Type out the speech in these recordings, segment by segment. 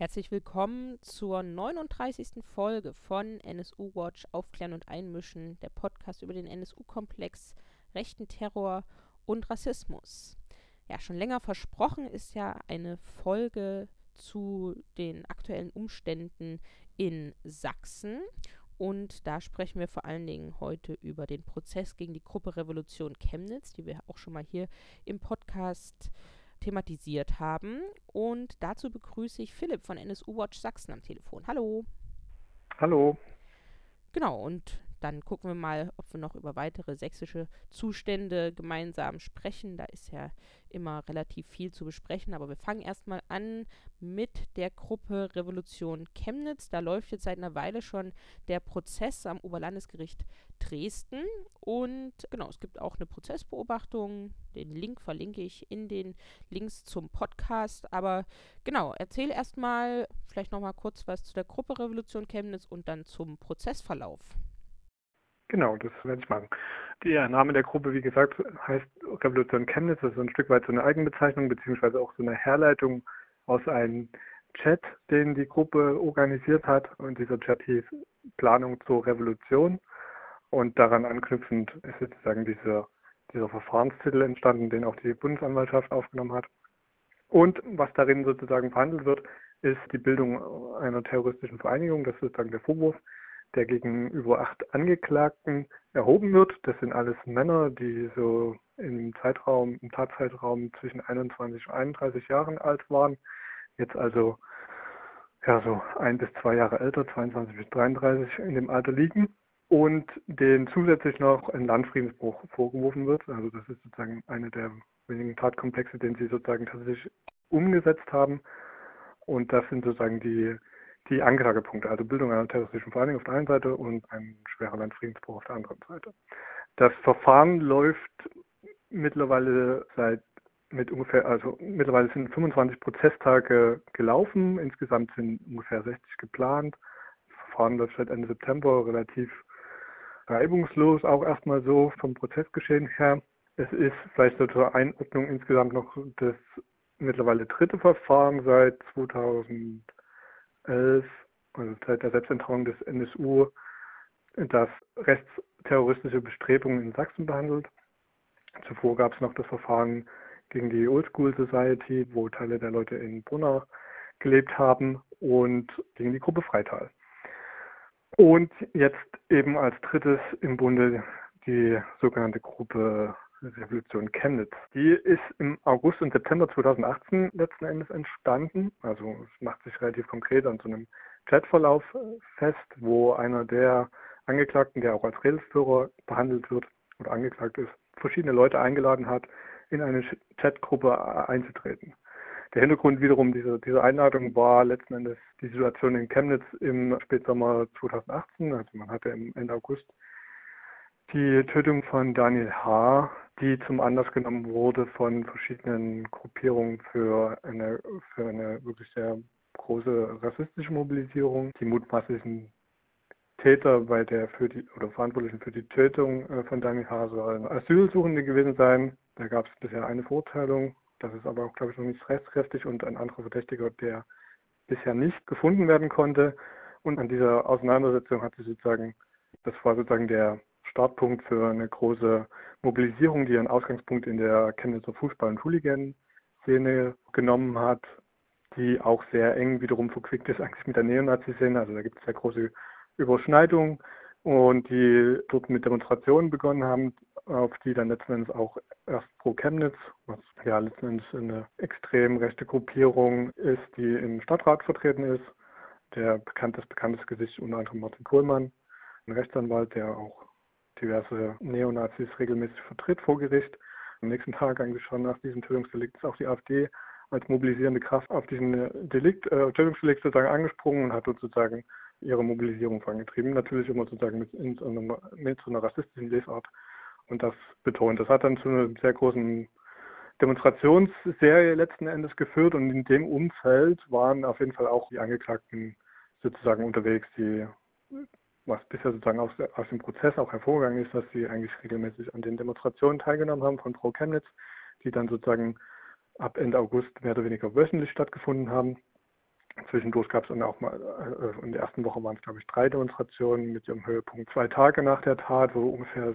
Herzlich willkommen zur 39. Folge von NSU Watch Aufklären und Einmischen, der Podcast über den NSU-Komplex, rechten Terror und Rassismus. Ja, schon länger versprochen ist ja eine Folge zu den aktuellen Umständen in Sachsen. Und da sprechen wir vor allen Dingen heute über den Prozess gegen die Gruppe Revolution Chemnitz, die wir auch schon mal hier im Podcast thematisiert haben. Und dazu begrüße ich Philipp von NSU Watch Sachsen am Telefon. Hallo. Hallo. Genau, und dann gucken wir mal, ob wir noch über weitere sächsische Zustände gemeinsam sprechen. Da ist ja immer relativ viel zu besprechen. Aber wir fangen erstmal an mit der Gruppe Revolution Chemnitz. Da läuft jetzt seit einer Weile schon der Prozess am Oberlandesgericht Dresden. Und genau, es gibt auch eine Prozessbeobachtung. Den Link verlinke ich in den Links zum Podcast. Aber genau, erzähl erstmal vielleicht nochmal kurz was zu der Gruppe Revolution Chemnitz und dann zum Prozessverlauf. Genau, das werde ich machen. Der Name der Gruppe, wie gesagt, heißt Revolution Chemnitz. Das ist ein Stück weit so eine Eigenbezeichnung, beziehungsweise auch so eine Herleitung aus einem Chat, den die Gruppe organisiert hat. Und dieser Chat hieß Planung zur Revolution. Und daran anknüpfend ist sozusagen dieser, dieser Verfahrenstitel entstanden, den auch die Bundesanwaltschaft aufgenommen hat. Und was darin sozusagen verhandelt wird, ist die Bildung einer terroristischen Vereinigung. Das ist sozusagen der Vorwurf der gegenüber acht Angeklagten erhoben wird. Das sind alles Männer, die so im Zeitraum, im Tatzeitraum zwischen 21 und 31 Jahren alt waren. Jetzt also ja so ein bis zwei Jahre älter, 22 bis 33 in dem Alter liegen und denen zusätzlich noch ein Landfriedensbruch vorgeworfen wird. Also das ist sozusagen eine der wenigen Tatkomplexe, den sie sozusagen tatsächlich umgesetzt haben. Und das sind sozusagen die die Anklagepunkte, also Bildung einer terroristischen Vereinigung auf der einen Seite und ein schwerer Landfriedensbruch auf der anderen Seite. Das Verfahren läuft mittlerweile seit mit ungefähr, also mittlerweile sind 25 Prozesstage gelaufen, insgesamt sind ungefähr 60 geplant. Das Verfahren läuft seit Ende September relativ reibungslos, auch erstmal so vom Prozessgeschehen her. Es ist vielleicht zur Einordnung insgesamt noch das mittlerweile dritte Verfahren seit 2000 2011, also seit der Selbstentrauung des NSU, das rechtsterroristische Bestrebungen in Sachsen behandelt. Zuvor gab es noch das Verfahren gegen die Old School Society, wo Teile der Leute in Brunner gelebt haben und gegen die Gruppe Freital. Und jetzt eben als drittes im Bunde die sogenannte Gruppe Revolution Chemnitz. Die ist im August und September 2018 letzten Endes entstanden. Also es macht sich relativ konkret an so einem Chatverlauf äh, fest, wo einer der Angeklagten, der auch als Redelsführer behandelt wird oder angeklagt ist, verschiedene Leute eingeladen hat, in eine Chatgruppe äh, einzutreten. Der Hintergrund wiederum dieser, dieser Einladung war letzten Endes die Situation in Chemnitz im Spätsommer 2018. Also man hatte im Ende August die Tötung von Daniel H., die zum Anlass genommen wurde von verschiedenen Gruppierungen für eine, für eine wirklich sehr große rassistische Mobilisierung. Die mutmaßlichen Täter bei der für die oder Verantwortlichen für die Tötung äh, von Daniel H. sollen Asylsuchende gewesen sein. Da gab es bisher eine Verurteilung. Das ist aber auch, glaube ich, noch nicht rechtskräftig und ein anderer Verdächtiger, der bisher nicht gefunden werden konnte. Und an dieser Auseinandersetzung hat sich sozusagen, das war sozusagen der Startpunkt für eine große Mobilisierung, die ihren Ausgangspunkt in der Chemnitzer Fußball- und Hooligan-Szene genommen hat, die auch sehr eng wiederum verquickt ist eigentlich mit der Neonazi-Szene. Also da gibt es sehr große Überschneidungen und die dort mit Demonstrationen begonnen haben, auf die dann letzten Endes auch erst pro Chemnitz, was ja letzten Endes eine extrem rechte Gruppierung ist, die im Stadtrat vertreten ist. Der bekanntes, bekanntes Gesicht unter anderem Martin Kohlmann, ein Rechtsanwalt, der auch diverse Neonazis regelmäßig vertritt vor Gericht. Am nächsten Tag eigentlich schon nach diesem Tötungsdelikt ist auch die AfD als mobilisierende Kraft auf diesen äh, Delikt, äh, Tötungsdelikt sozusagen angesprungen und hat sozusagen ihre Mobilisierung vorangetrieben. Natürlich immer sozusagen mit, in, mit so einer rassistischen Lesart und das betont. Das hat dann zu einer sehr großen Demonstrationsserie letzten Endes geführt und in dem Umfeld waren auf jeden Fall auch die Angeklagten sozusagen unterwegs, die was bisher sozusagen aus, aus dem Prozess auch hervorgegangen ist, dass sie eigentlich regelmäßig an den Demonstrationen teilgenommen haben von Pro Chemnitz, die dann sozusagen ab Ende August mehr oder weniger wöchentlich stattgefunden haben. Zwischendurch gab es dann auch mal, äh, in der ersten Woche waren es, glaube ich, drei Demonstrationen mit ihrem Höhepunkt zwei Tage nach der Tat, wo ungefähr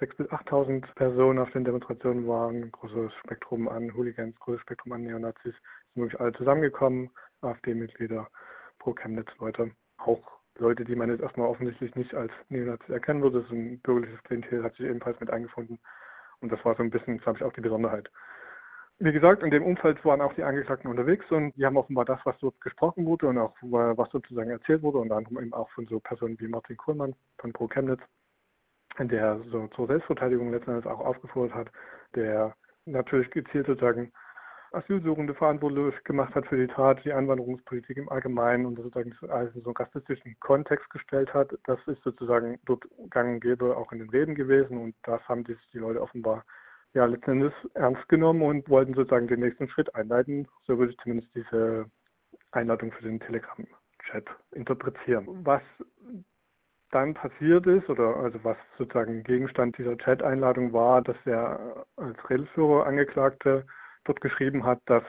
6.000 bis 8.000 Personen auf den Demonstrationen waren. Großes Spektrum an Hooligans, großes Spektrum an Neonazis, sind wirklich alle zusammengekommen. AfD-Mitglieder, Pro-Chemnitz-Leute, auch Leute, die man jetzt erstmal offensichtlich nicht als Neonazis erkennen würde. So ein bürgerliches Klientel hat sich ebenfalls mit eingefunden. Und das war so ein bisschen, glaube ich, auch die Besonderheit. Wie gesagt, in dem Umfeld waren auch die Angeklagten unterwegs und die haben offenbar das, was dort gesprochen wurde und auch was sozusagen erzählt wurde, unter anderem eben auch von so Personen wie Martin Kohlmann von Pro Chemnitz, der so zur Selbstverteidigung letztendlich auch aufgefordert hat, der natürlich gezielt sozusagen Asylsuchende verantwortlich gemacht hat für die Tat, die Einwanderungspolitik im Allgemeinen und sozusagen in so einen rassistischen Kontext gestellt hat. Das ist sozusagen dort gang und gäbe auch in den Reden gewesen und das haben die, die Leute offenbar ja letzten Endes ernst genommen und wollten sozusagen den nächsten Schritt einleiten. So würde ich zumindest diese Einladung für den Telegram-Chat interpretieren. Was dann passiert ist, oder also was sozusagen Gegenstand dieser Chat-Einladung war, dass der als Redelführer Angeklagte dort geschrieben hat, dass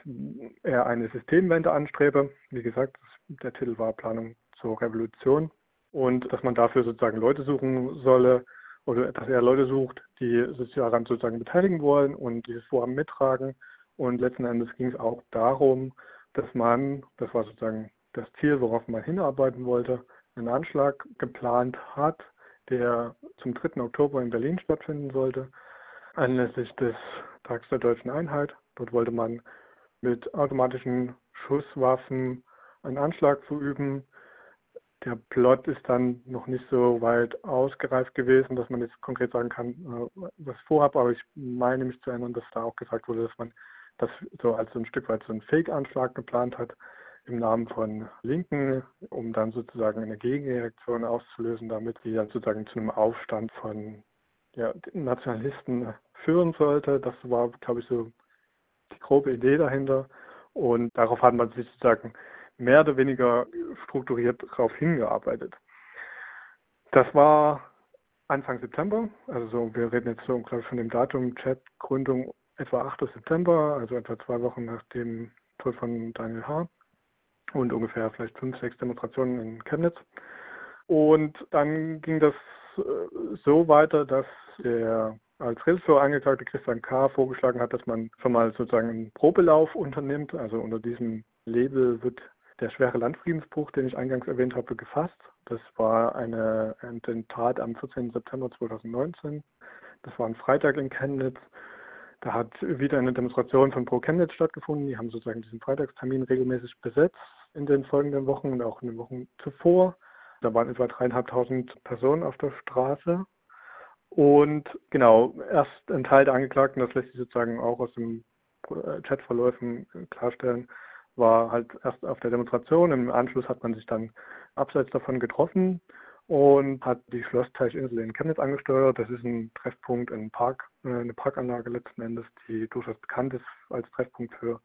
er eine Systemwende anstrebe. Wie gesagt, der Titel war Planung zur Revolution und dass man dafür sozusagen Leute suchen solle, oder dass er Leute sucht, die sich daran sozusagen beteiligen wollen und dieses Vorhaben mittragen. Und letzten Endes ging es auch darum, dass man, das war sozusagen das Ziel, worauf man hinarbeiten wollte, einen Anschlag geplant hat, der zum 3. Oktober in Berlin stattfinden sollte, anlässlich des Tags der deutschen Einheit. Dort wollte man mit automatischen Schusswaffen einen Anschlag verüben, der Plot ist dann noch nicht so weit ausgereift gewesen, dass man jetzt konkret sagen kann, äh, was ich vorhabe, aber ich meine mich zu erinnern, dass da auch gesagt wurde, dass man das so als ein Stück weit so einen Fake-Anschlag geplant hat im Namen von Linken, um dann sozusagen eine Gegenreaktion auszulösen, damit die dann sozusagen zu einem Aufstand von ja, Nationalisten führen sollte. Das war, glaube ich, so grobe Idee dahinter. Und darauf hat man sich sozusagen mehr oder weniger strukturiert darauf hingearbeitet. Das war Anfang September, also so, wir reden jetzt so, glaube ich, von dem Datum Chat-Gründung etwa 8. September, also etwa zwei Wochen nach dem Tod von Daniel H. und ungefähr vielleicht fünf, sechs Demonstrationen in Chemnitz. Und dann ging das äh, so weiter, dass der als Registrator angeklagte Christian K. vorgeschlagen hat, dass man schon mal sozusagen einen Probelauf unternimmt. Also unter diesem Label wird der schwere Landfriedensbruch, den ich eingangs erwähnt habe, gefasst. Das war eine, ein Attentat am 14. September 2019. Das war ein Freitag in Chemnitz. Da hat wieder eine Demonstration von Pro Chemnitz stattgefunden. Die haben sozusagen diesen Freitagstermin regelmäßig besetzt in den folgenden Wochen und auch in den Wochen zuvor. Da waren etwa dreieinhalbtausend Personen auf der Straße. Und genau, erst ein Teil der Angeklagten, das lässt sich sozusagen auch aus den Chatverläufen klarstellen, war halt erst auf der Demonstration. Im Anschluss hat man sich dann abseits davon getroffen und hat die Schlossteichinsel in Chemnitz angesteuert. Das ist ein Treffpunkt, ein Park, äh, eine Parkanlage letzten Endes, die durchaus bekannt ist als Treffpunkt für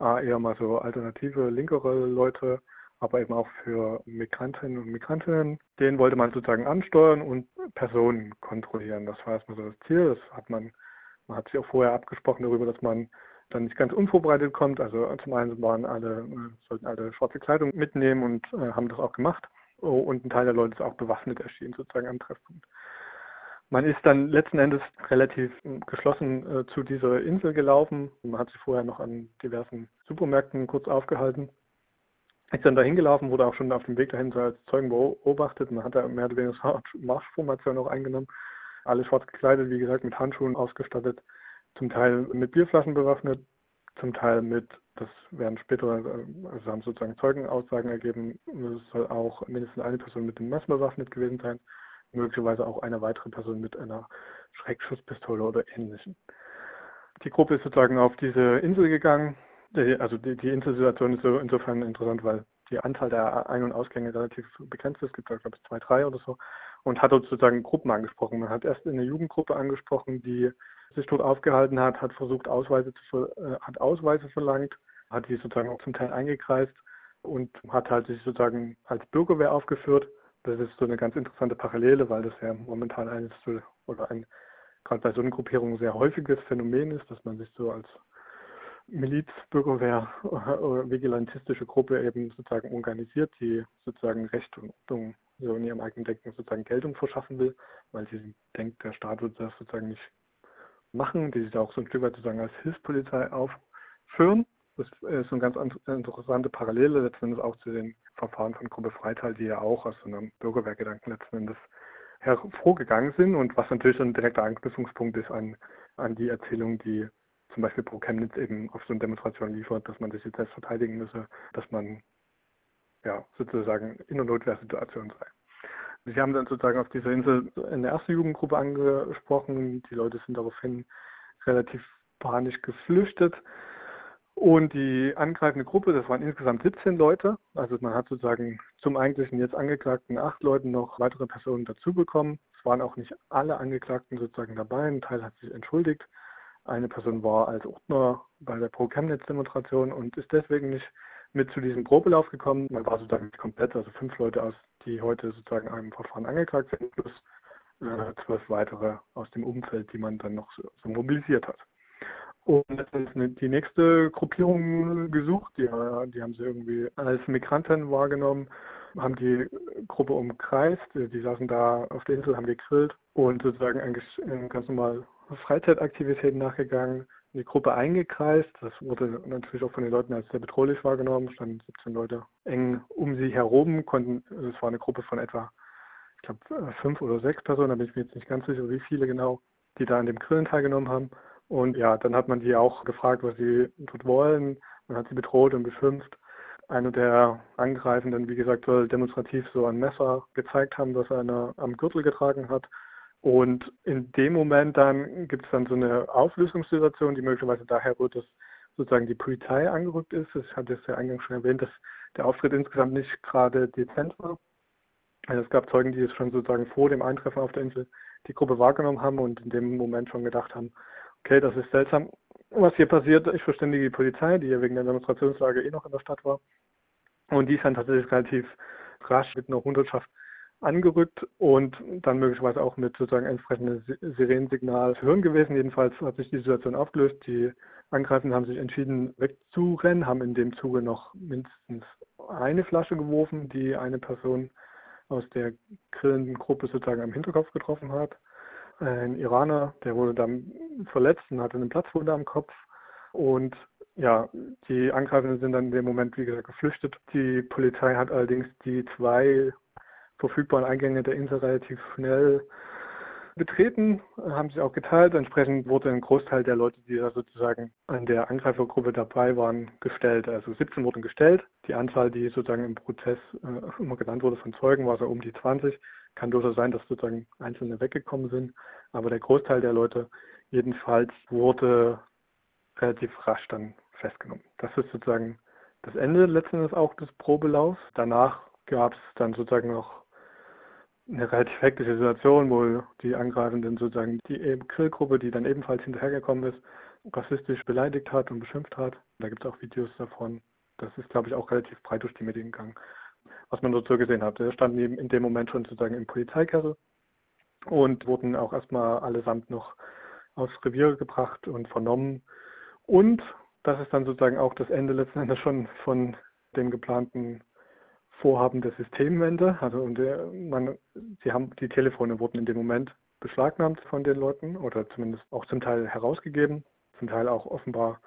äh, eher mal so alternative, linkere Leute, aber eben auch für Migrantinnen und Migrantinnen. Den wollte man sozusagen ansteuern und Personen kontrollieren. Das war erstmal so das Ziel. Das hat man, man hat sich auch vorher abgesprochen darüber, dass man dann nicht ganz unvorbereitet kommt. Also zum einen waren alle, äh, sollten alle schwarze Kleidung mitnehmen und äh, haben das auch gemacht. Oh, und ein Teil der Leute ist auch bewaffnet erschienen, sozusagen am Treffpunkt. Man ist dann letzten Endes relativ äh, geschlossen äh, zu dieser Insel gelaufen. Man hat sich vorher noch an diversen Supermärkten kurz aufgehalten. Ist dann dahin gelaufen, wurde auch schon auf dem Weg dahin als Zeugen beobachtet. Man hat da mehr oder weniger Marschformation auch eingenommen. Alle schwarz gekleidet, wie gesagt, mit Handschuhen ausgestattet zum Teil mit Bierflaschen bewaffnet, zum Teil mit, das werden später, also haben sozusagen Zeugenaussagen ergeben, es soll auch mindestens eine Person mit dem Messer bewaffnet gewesen sein, möglicherweise auch eine weitere Person mit einer Schreckschusspistole oder ähnlichem. Die Gruppe ist sozusagen auf diese Insel gegangen. Also die, die Inselsituation ist so insofern interessant, weil die Anzahl der Ein- und Ausgänge relativ begrenzt ist. Es gibt, glaube ich, zwei, drei oder so. Und hat dort sozusagen Gruppen angesprochen. Man hat erst eine Jugendgruppe angesprochen, die sich dort aufgehalten hat, hat versucht, Ausweise zu, äh, hat Ausweise verlangt, hat die sozusagen auch zum Teil eingekreist und hat halt sich sozusagen als Bürgerwehr aufgeführt. Das ist so eine ganz interessante Parallele, weil das ja momentan eines oder ein gerade bei so einer Gruppierung sehr häufiges Phänomen ist, dass man sich so als Miliz, Bürgerwehr oder vigilantistische Gruppe eben sozusagen organisiert, die sozusagen Recht und Ordnung so in ihrem eigenen Denken sozusagen Geltung verschaffen will, weil sie denkt, der Staat wird das sozusagen nicht machen, die sich da auch so ein Stück weit sozusagen als Hilfspolizei aufführen. Das ist eine ganz interessante Parallele letzten Endes auch zu den Verfahren von Gruppe Freital, die ja auch aus so einem Bürgerwehrgedanken letzten Endes hervorgegangen sind und was natürlich ein direkter Anknüpfungspunkt ist an, an die Erzählung, die zum Beispiel Pro Chemnitz eben auf so eine Demonstration liefert, dass man sich jetzt selbst verteidigen müsse, dass man ja sozusagen in einer Notwehrsituation sei. Sie haben dann sozusagen auf dieser Insel eine erste Jugendgruppe angesprochen. Die Leute sind daraufhin relativ panisch geflüchtet. Und die angreifende Gruppe, das waren insgesamt 17 Leute. Also man hat sozusagen zum eigentlichen jetzt Angeklagten acht Leuten noch weitere Personen dazu bekommen. Es waren auch nicht alle Angeklagten sozusagen dabei. Ein Teil hat sich entschuldigt. Eine Person war als Ordner bei der Pro-Chemnitz-Demonstration und ist deswegen nicht mit zu diesem Probelauf gekommen. Man war sozusagen komplett, also fünf Leute aus, die heute sozusagen einem Verfahren angeklagt sind, plus äh, zwölf weitere aus dem Umfeld, die man dann noch so, mobilisiert hat. Und letztendlich die nächste Gruppierung gesucht, die, die haben sie irgendwie als Migranten wahrgenommen, haben die Gruppe umkreist, die saßen da auf der Insel, haben gegrillt und sozusagen eigentlich ganz normal Freizeitaktivitäten nachgegangen, die Gruppe eingekreist. Das wurde natürlich auch von den Leuten als sehr bedrohlich wahrgenommen. Standen 17 Leute eng um sie herum, konnten, es war eine Gruppe von etwa, ich glaube, fünf oder sechs Personen, da bin ich mir jetzt nicht ganz sicher, wie viele genau, die da an dem Grillen teilgenommen haben. Und ja, dann hat man die auch gefragt, was sie dort wollen. Man hat sie bedroht und beschimpft. Einer der Angreifenden, wie gesagt, soll demonstrativ so ein Messer gezeigt haben, das er am Gürtel getragen hat. Und in dem Moment dann gibt es dann so eine Auflösungssituation, die möglicherweise daher rührt, dass sozusagen die Polizei angerückt ist. Ich hatte es ja eingangs schon erwähnt, dass der Auftritt insgesamt nicht gerade dezent war. Also es gab Zeugen, die es schon sozusagen vor dem Eintreffen auf der Insel die Gruppe wahrgenommen haben und in dem Moment schon gedacht haben, okay, das ist seltsam, was hier passiert. Ich verständige die Polizei, die ja wegen der Demonstrationslage eh noch in der Stadt war. Und die ist dann tatsächlich relativ rasch mit einer Hundertschaft angerückt und dann möglicherweise auch mit sozusagen entsprechendem Sirenensignal zu hören gewesen. Jedenfalls hat sich die Situation aufgelöst. Die Angreifenden haben sich entschieden wegzurennen, haben in dem Zuge noch mindestens eine Flasche geworfen, die eine Person aus der grillenden Gruppe sozusagen am Hinterkopf getroffen hat. Ein Iraner, der wurde dann verletzt und hatte eine Platzwunde am Kopf. Und ja, die Angreifenden sind dann in dem Moment, wie gesagt, geflüchtet. Die Polizei hat allerdings die zwei verfügbaren Eingänge der Insel relativ schnell betreten, haben sie auch geteilt. Entsprechend wurde ein Großteil der Leute, die da sozusagen an der Angreifergruppe dabei waren, gestellt. Also 17 wurden gestellt. Die Anzahl, die sozusagen im Prozess äh, immer genannt wurde von Zeugen, war so um die 20. Kann durchaus sein, dass sozusagen Einzelne weggekommen sind. Aber der Großteil der Leute jedenfalls wurde relativ rasch dann festgenommen. Das ist sozusagen das Ende letzten Endes auch des Probelaufs. Danach gab es dann sozusagen noch eine relativ hektische Situation, wo die Angreifenden sozusagen die Grillgruppe, die dann ebenfalls hinterhergekommen ist, rassistisch beleidigt hat und beschimpft hat. Da gibt es auch Videos davon. Das ist, glaube ich, auch relativ breit durch die Medien gegangen, was man dort so gesehen hat. Wir standen eben in dem Moment schon sozusagen im Polizeikessel und wurden auch erstmal allesamt noch aufs Revier gebracht und vernommen. Und das ist dann sozusagen auch das Ende letzten Endes schon von dem geplanten Vorhaben der Systemwende. Also und der, man, sie haben die Telefone wurden in dem Moment beschlagnahmt von den Leuten oder zumindest auch zum Teil herausgegeben, zum Teil auch offenbar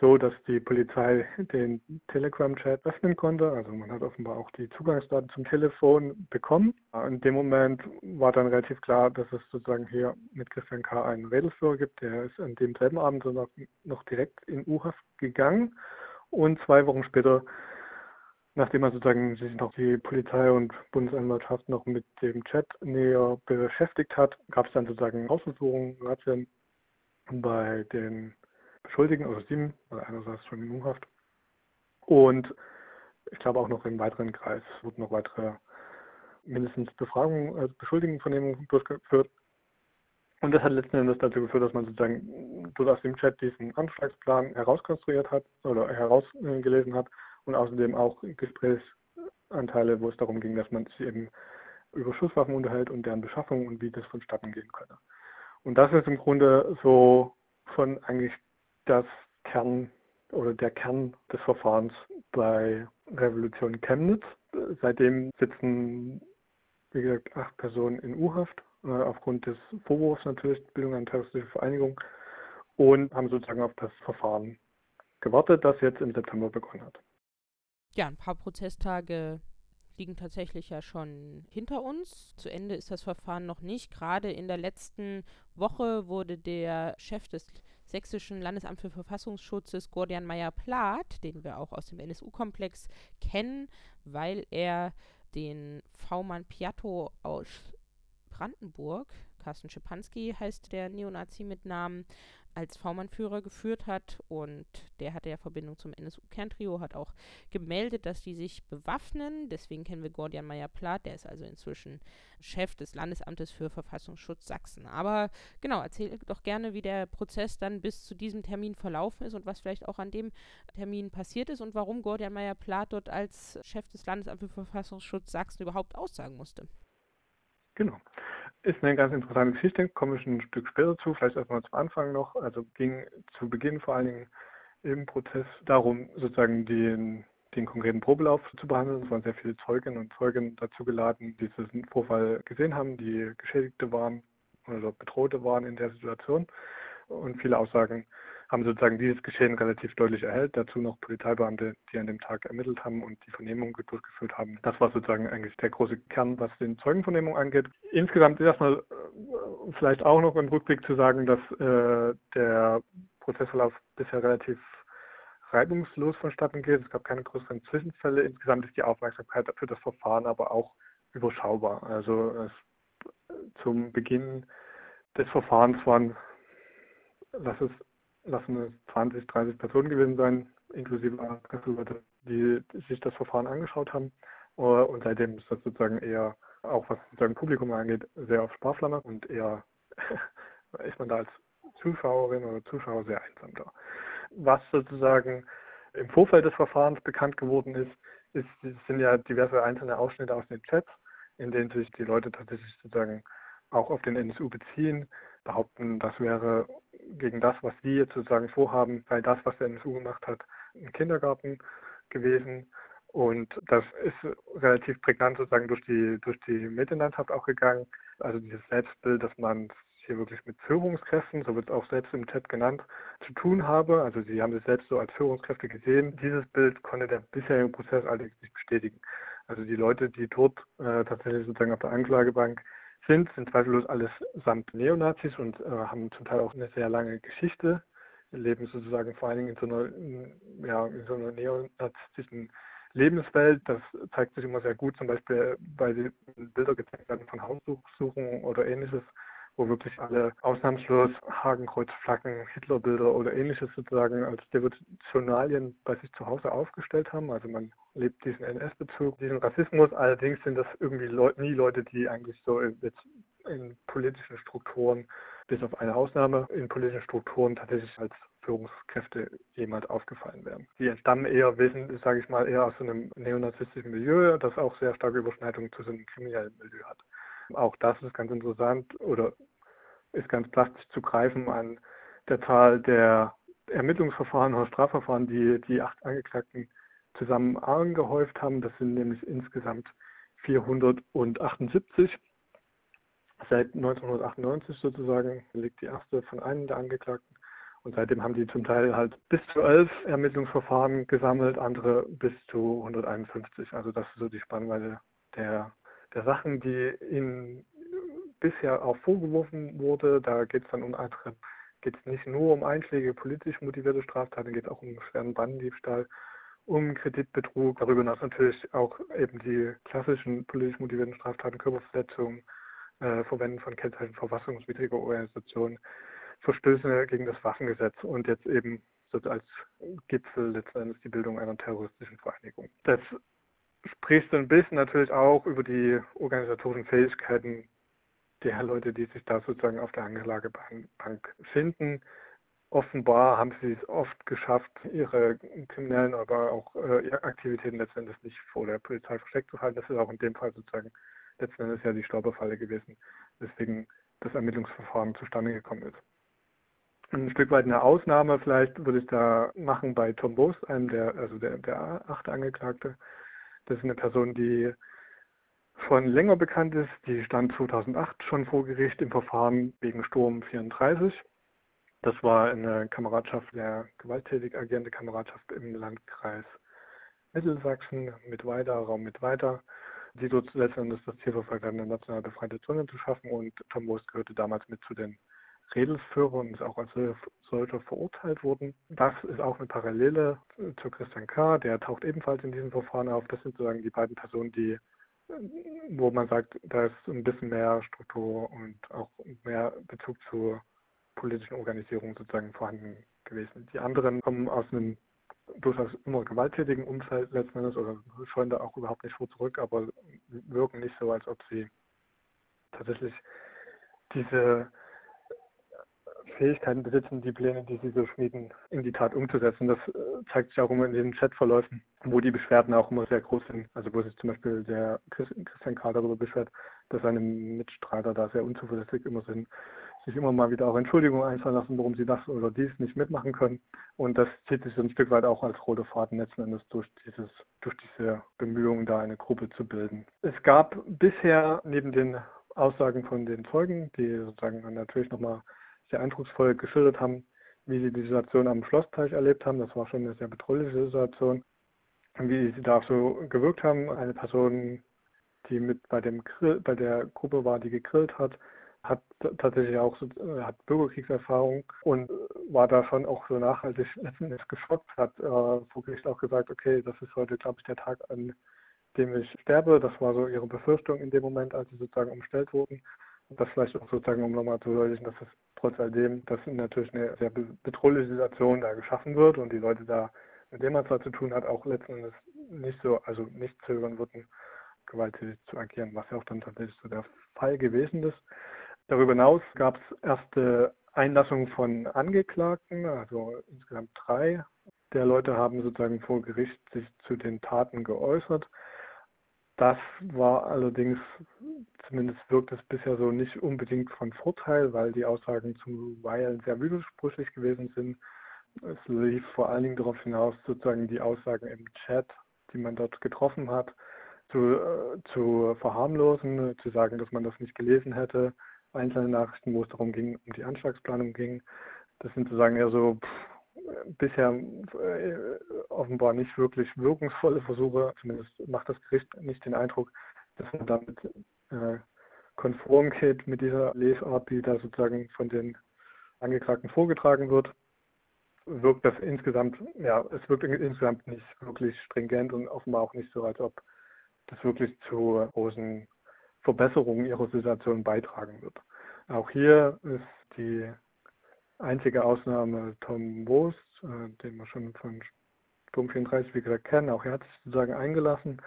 so, dass die Polizei den Telegram-Chat öffnen konnte. Also man hat offenbar auch die Zugangsdaten zum Telefon bekommen. In dem Moment war dann relativ klar, dass es sozusagen hier mit Christian K. einen Rädelsführer gibt. Der ist an demselben Abend noch, noch direkt in U-Haft gegangen und zwei Wochen später nachdem man sozusagen sich noch die Polizei und Bundesanwaltschaft noch mit dem Chat näher beschäftigt hat, gab es dann sozusagen Hausdurchsuchungen, Razzien bei den Beschuldigten, also sieben, weil einer saß schon in U-Haft. Und ich glaube auch noch im weiteren Kreis wurden noch weitere mindestens Befragungen, also Beschuldigtenvernehmungen durchgeführt. Und das hat letzten Endes dazu geführt, dass man sozusagen dort aus dem Chat diesen Anschlagsplan herauskonstruiert hat oder herausgelesen hat und außerdem auch Gesprächsanteile, wo es darum ging, dass man sich eben über Schusswaffen unterhält und deren Beschaffung und wie das vonstatten gehen könne. Und das ist im Grunde so von eigentlich das Kernthema oder der Kern des Verfahrens bei Revolution Chemnitz. Seitdem sitzen, wie gesagt, acht Personen in U-Haft, äh, aufgrund des Vorwurfs natürlich, Bildung an terroristische Vereinigung, und haben sozusagen auf das Verfahren gewartet, das jetzt im September begonnen hat. Ja, ein paar Prozesstage liegen tatsächlich ja schon hinter uns. Zu Ende ist das Verfahren noch nicht. Gerade in der letzten Woche wurde der Chef des Sächsischen Landesamt für Verfassungsschutzes, Gordian Meyer-Plath, den wir auch aus dem NSU-Komplex kennen, weil er den V-Mann Piatto aus Brandenburg, Carsten Schipanski heißt der Neonazi mit Namen, als V-Mann-Führer geführt hat und der hatte ja Verbindung zum NSU-Kerntrio, hat auch gemeldet, dass die sich bewaffnen. Deswegen kennen wir Gordian Meyer-Plath, der ist also inzwischen Chef des Landesamtes für Verfassungsschutz Sachsen. Aber genau, erzähl doch gerne, wie der Prozess dann bis zu diesem Termin verlaufen ist und was vielleicht auch an dem Termin passiert ist und warum Gordian Meyer-Plath dort als Chef des Landesamtes für Verfassungsschutz Sachsen überhaupt aussagen musste. Genau. Ist eine ganz interessante Geschichte, komme ich ein Stück später zu, vielleicht erstmal zum Anfang noch. Also ging zu Beginn vor allen Dingen im Prozess darum, sozusagen den, den konkreten Probelauf zu behandeln. Es waren sehr viele Zeugen und Zeugen dazu geladen, die diesen Vorfall gesehen haben, die Geschädigte waren oder Bedrohte waren in der Situation. Und viele Aussagen haben sozusagen dieses Geschehen relativ deutlich erhellt. Dazu noch Polizeibeamte, die an dem Tag ermittelt haben und die Vernehmung durchgeführt haben. Das war sozusagen eigentlich der große Kern, was den Zeugenvernehmung angeht. Insgesamt ist erstmal äh, vielleicht auch noch im Rückblick zu sagen, dass äh, der Prozessverlauf bisher relativ reibungslos vonstatten geht. Es gab keine größeren Zwischenfälle. Insgesamt ist die Aufmerksamkeit für das Verfahren aber auch überschaubar. Also es, zum Beginn des Verfahrens waren, lass es lassen es 20, 30 Personen gewesen sein, inklusive Leute, die sich das Verfahren angeschaut haben. Äh, und seitdem ist das sozusagen eher, auch was sozusagen Publikum angeht, sehr auf Sparflamme und eher ist man da als Zuschauerin oder Zuschauer sehr einsam da. Was sozusagen im Vorfeld des Verfahrens bekannt geworden ist, ist, sind ja diverse einzelne Ausschnitte aus den Chats, in denen sich die Leute tatsächlich sozusagen auch auf den NSU beziehen, behaupten, das wäre gegen das, was Sie jetzt sozusagen vorhaben, sei das, was der NSU gemacht hat, ein Kindergarten gewesen. Und das ist relativ prägnant sozusagen durch die, durch die Medienlandschaft auch gegangen. Also dieses Selbstbild, dass man hier wirklich mit Führungskräften, so wird es auch selbst im Chat genannt, zu tun habe. Also sie haben es selbst so als Führungskräfte gesehen. Dieses Bild konnte der bisherige Prozess allerdings nicht bestätigen. Also die Leute, die dort äh, tatsächlich sozusagen auf der Anklagebank sind, sind zweifellos alles samt Neonazis und äh, haben zum Teil auch eine sehr lange Geschichte, leben sozusagen vor allen Dingen in so einer, ja, in so einer neonazistischen Lebenswelt. Das zeigt sich immer sehr gut, zum Beispiel, weil die Bilder gezeigt werden von Haussuchungen oder ähnliches, wo wirklich alle ausnahmslos Hakenkreuzflaggen, Hitlerbilder oder ähnliches sozusagen als Devotionalien bei sich zu Hause aufgestellt haben. Also man lebt diesen NS-Bezug, diesen Rassismus. Allerdings sind das irgendwie Leute, nie Leute, die eigentlich so jetzt in politischen Strukturen, bis auf eine Ausnahme, in politischen Strukturen tatsächlich als Führungskräfte jemals aufgefallen wären. Die entstammen eher, wissen, sage ich mal, eher aus einem neonazistischen Milieu, das auch sehr starke Überschneidungen zu so einem kriminellen Milieu hat. Auch das ist ganz interessant oder ist ganz plastisch zu greifen an der Zahl der Ermittlungsverfahren oder Strafverfahren, die die acht Angeklagten zusammen angehäuft haben. Das sind nämlich insgesamt 478. Seit 1998 sozusagen liegt die erste von einem der Angeklagten. Und seitdem haben die zum Teil halt bis zu elf Ermittlungsverfahren gesammelt, andere bis zu 151. Also das ist so die Spannweite der Sachen, die ihnen bisher auch vorgeworfen wurde. Da geht es dann um andere, geht es nicht nur um einschlägige politisch motivierte Straftaten, geht es auch um schweren Bandendiebstahl, um Kreditbetrug, darüber hinaus natürlich auch eben die klassischen politisch motivierten Straftaten, Körperverletzung, äh, Verwenden von Kennzeichen verfassungswidriger Organisationen, Verstöße gegen das Waffengesetz und jetzt eben als Gipfel letztendlich die Bildung einer terroristischen Vereinigung. Das sprichst du ein bisschen natürlich auch über die organisatorischen Fähigkeiten der Leute, die sich da sozusagen auf der Anlagebank finden. Offenbar haben sie es oft geschafft, ihre kriminellen, aber auch äh, ihre Aktivitäten letztendlich nicht vor der Polizei versteckt zu halten. Das ist auch in dem Fall sozusagen letztendlich ja die Stolperfalle gewesen, weswegen das Ermittlungsverfahren zustande gekommen ist. Ein Stück weit eine Ausnahme vielleicht würde ich da machen bei Tom Bose, einem der, also der, der achte Angeklagte. Das ist eine Person, die schon länger bekannt ist. Die stand 2008 schon vor Gericht im Verfahren wegen Sturm 34. Das war eine Kameradschaft, der gewalttätig agierende Kameradschaft im Landkreis Mittelsachsen mit weiter, Raum mit weiter, die dort letztendlich das Ziel verfolgt haben, eine national befreite Zone zu schaffen. Und Tom Bose gehörte damals mit zu den Redelsführer und ist auch als solcher verurteilt worden. Das ist auch eine Parallele zu Christian K., der taucht ebenfalls in diesem Verfahren auf. Das sind sozusagen die beiden Personen, die wo man sagt, da ist ein bisschen mehr Struktur und auch mehr Bezug zur politischen Organisierung sozusagen vorhanden gewesen. Die anderen kommen aus einem durchaus immer gewalttätigen Umfeld letzten Endes oder scheuen da auch überhaupt nicht vor zurück, aber wirken nicht so, als ob sie tatsächlich diese Fähigkeiten besitzen, die Pläne, die sie so schmieden, in die Tat umzusetzen. Das äh, zeigt sich auch immer in den Chatverläufen, wo die Beschwerden auch immer sehr groß sind. Also wo sich zum Beispiel der Christian Karl darüber beschwert, dass seine Mitstreiter da sehr unzuverlässig immer sind, sich immer mal wieder auch Entschuldigungen einfallen lassen, warum sie das oder dies nicht mitmachen können. Und das zieht sich ein Stück weit auch als rote Faden letzten Endes durch dieses, durch diese Bemühungen, da eine Gruppe zu bilden. Es gab bisher neben den Aussagen von den Zeugen, die sozusagen natürlich nochmal sehr eindrucksvoll geschildert haben, wie sie die Situation am Schlossteich erlebt haben. Das war schon eine sehr bedrohliche Situation. Wie sie da so gewirkt haben. Eine Person, die mit bei dem Grill, bei der Gruppe war, die gegrillt hat, hat tatsächlich auch so, äh, hat Bürgerkriegserfahrung und war da schon auch so nachhaltig letztendlich geschockt, hat äh, vor Gericht auch gesagt, okay, das ist heute, glaube ich, der Tag, an dem ich sterbe. Das war so ihre Befürchtung in dem Moment, als sie sozusagen umstellt wurden. Das vielleicht auch sozusagen, um nochmal zu verdeutlichen, dass es trotz alledem, dass natürlich eine sehr bedrohliche Situation da geschaffen wird und die Leute da, mit dem man zwar zu tun hat, auch letzten Endes nicht so, also nicht zögern würden, gewalttätig zu agieren, was ja auch dann tatsächlich so der Fall gewesen ist. Darüber hinaus gab es erste Einlassungen von Angeklagten, also insgesamt drei der Leute haben sozusagen vor Gericht sich zu den Taten geäußert. Das war allerdings, zumindest wirkt es bisher so, nicht unbedingt von Vorteil, weil die Aussagen zuweilen sehr widersprüchlich gewesen sind. Es lief vor allen Dingen darauf hinaus, sozusagen die Aussagen im Chat, die man dort getroffen hat, zu, äh, zu verharmlosen, zu sagen, dass man das nicht gelesen hätte. Einzelne Nachrichten, wo es darum ging, um die Anschlagsplanung ging. Das sind sozusagen eher so pff, bisher äh, offenbar nicht wirklich wirkungsvolle Versuche, zumindest macht das Gericht nicht den Eindruck, dass man damit äh, konform geht mit dieser Lesart, die da sozusagen von den Angeklagten vorgetragen wird, wirkt das insgesamt, ja, es wirkt insgesamt nicht wirklich stringent und offenbar auch nicht so, als ob das wirklich zu großen Verbesserungen ihrer Situation beitragen wird. Auch hier ist die einzige Ausnahme Tom Boos, äh, den wir schon von Sturm 34, wie gesagt, kennen. Auch er hat sich sozusagen eingelassen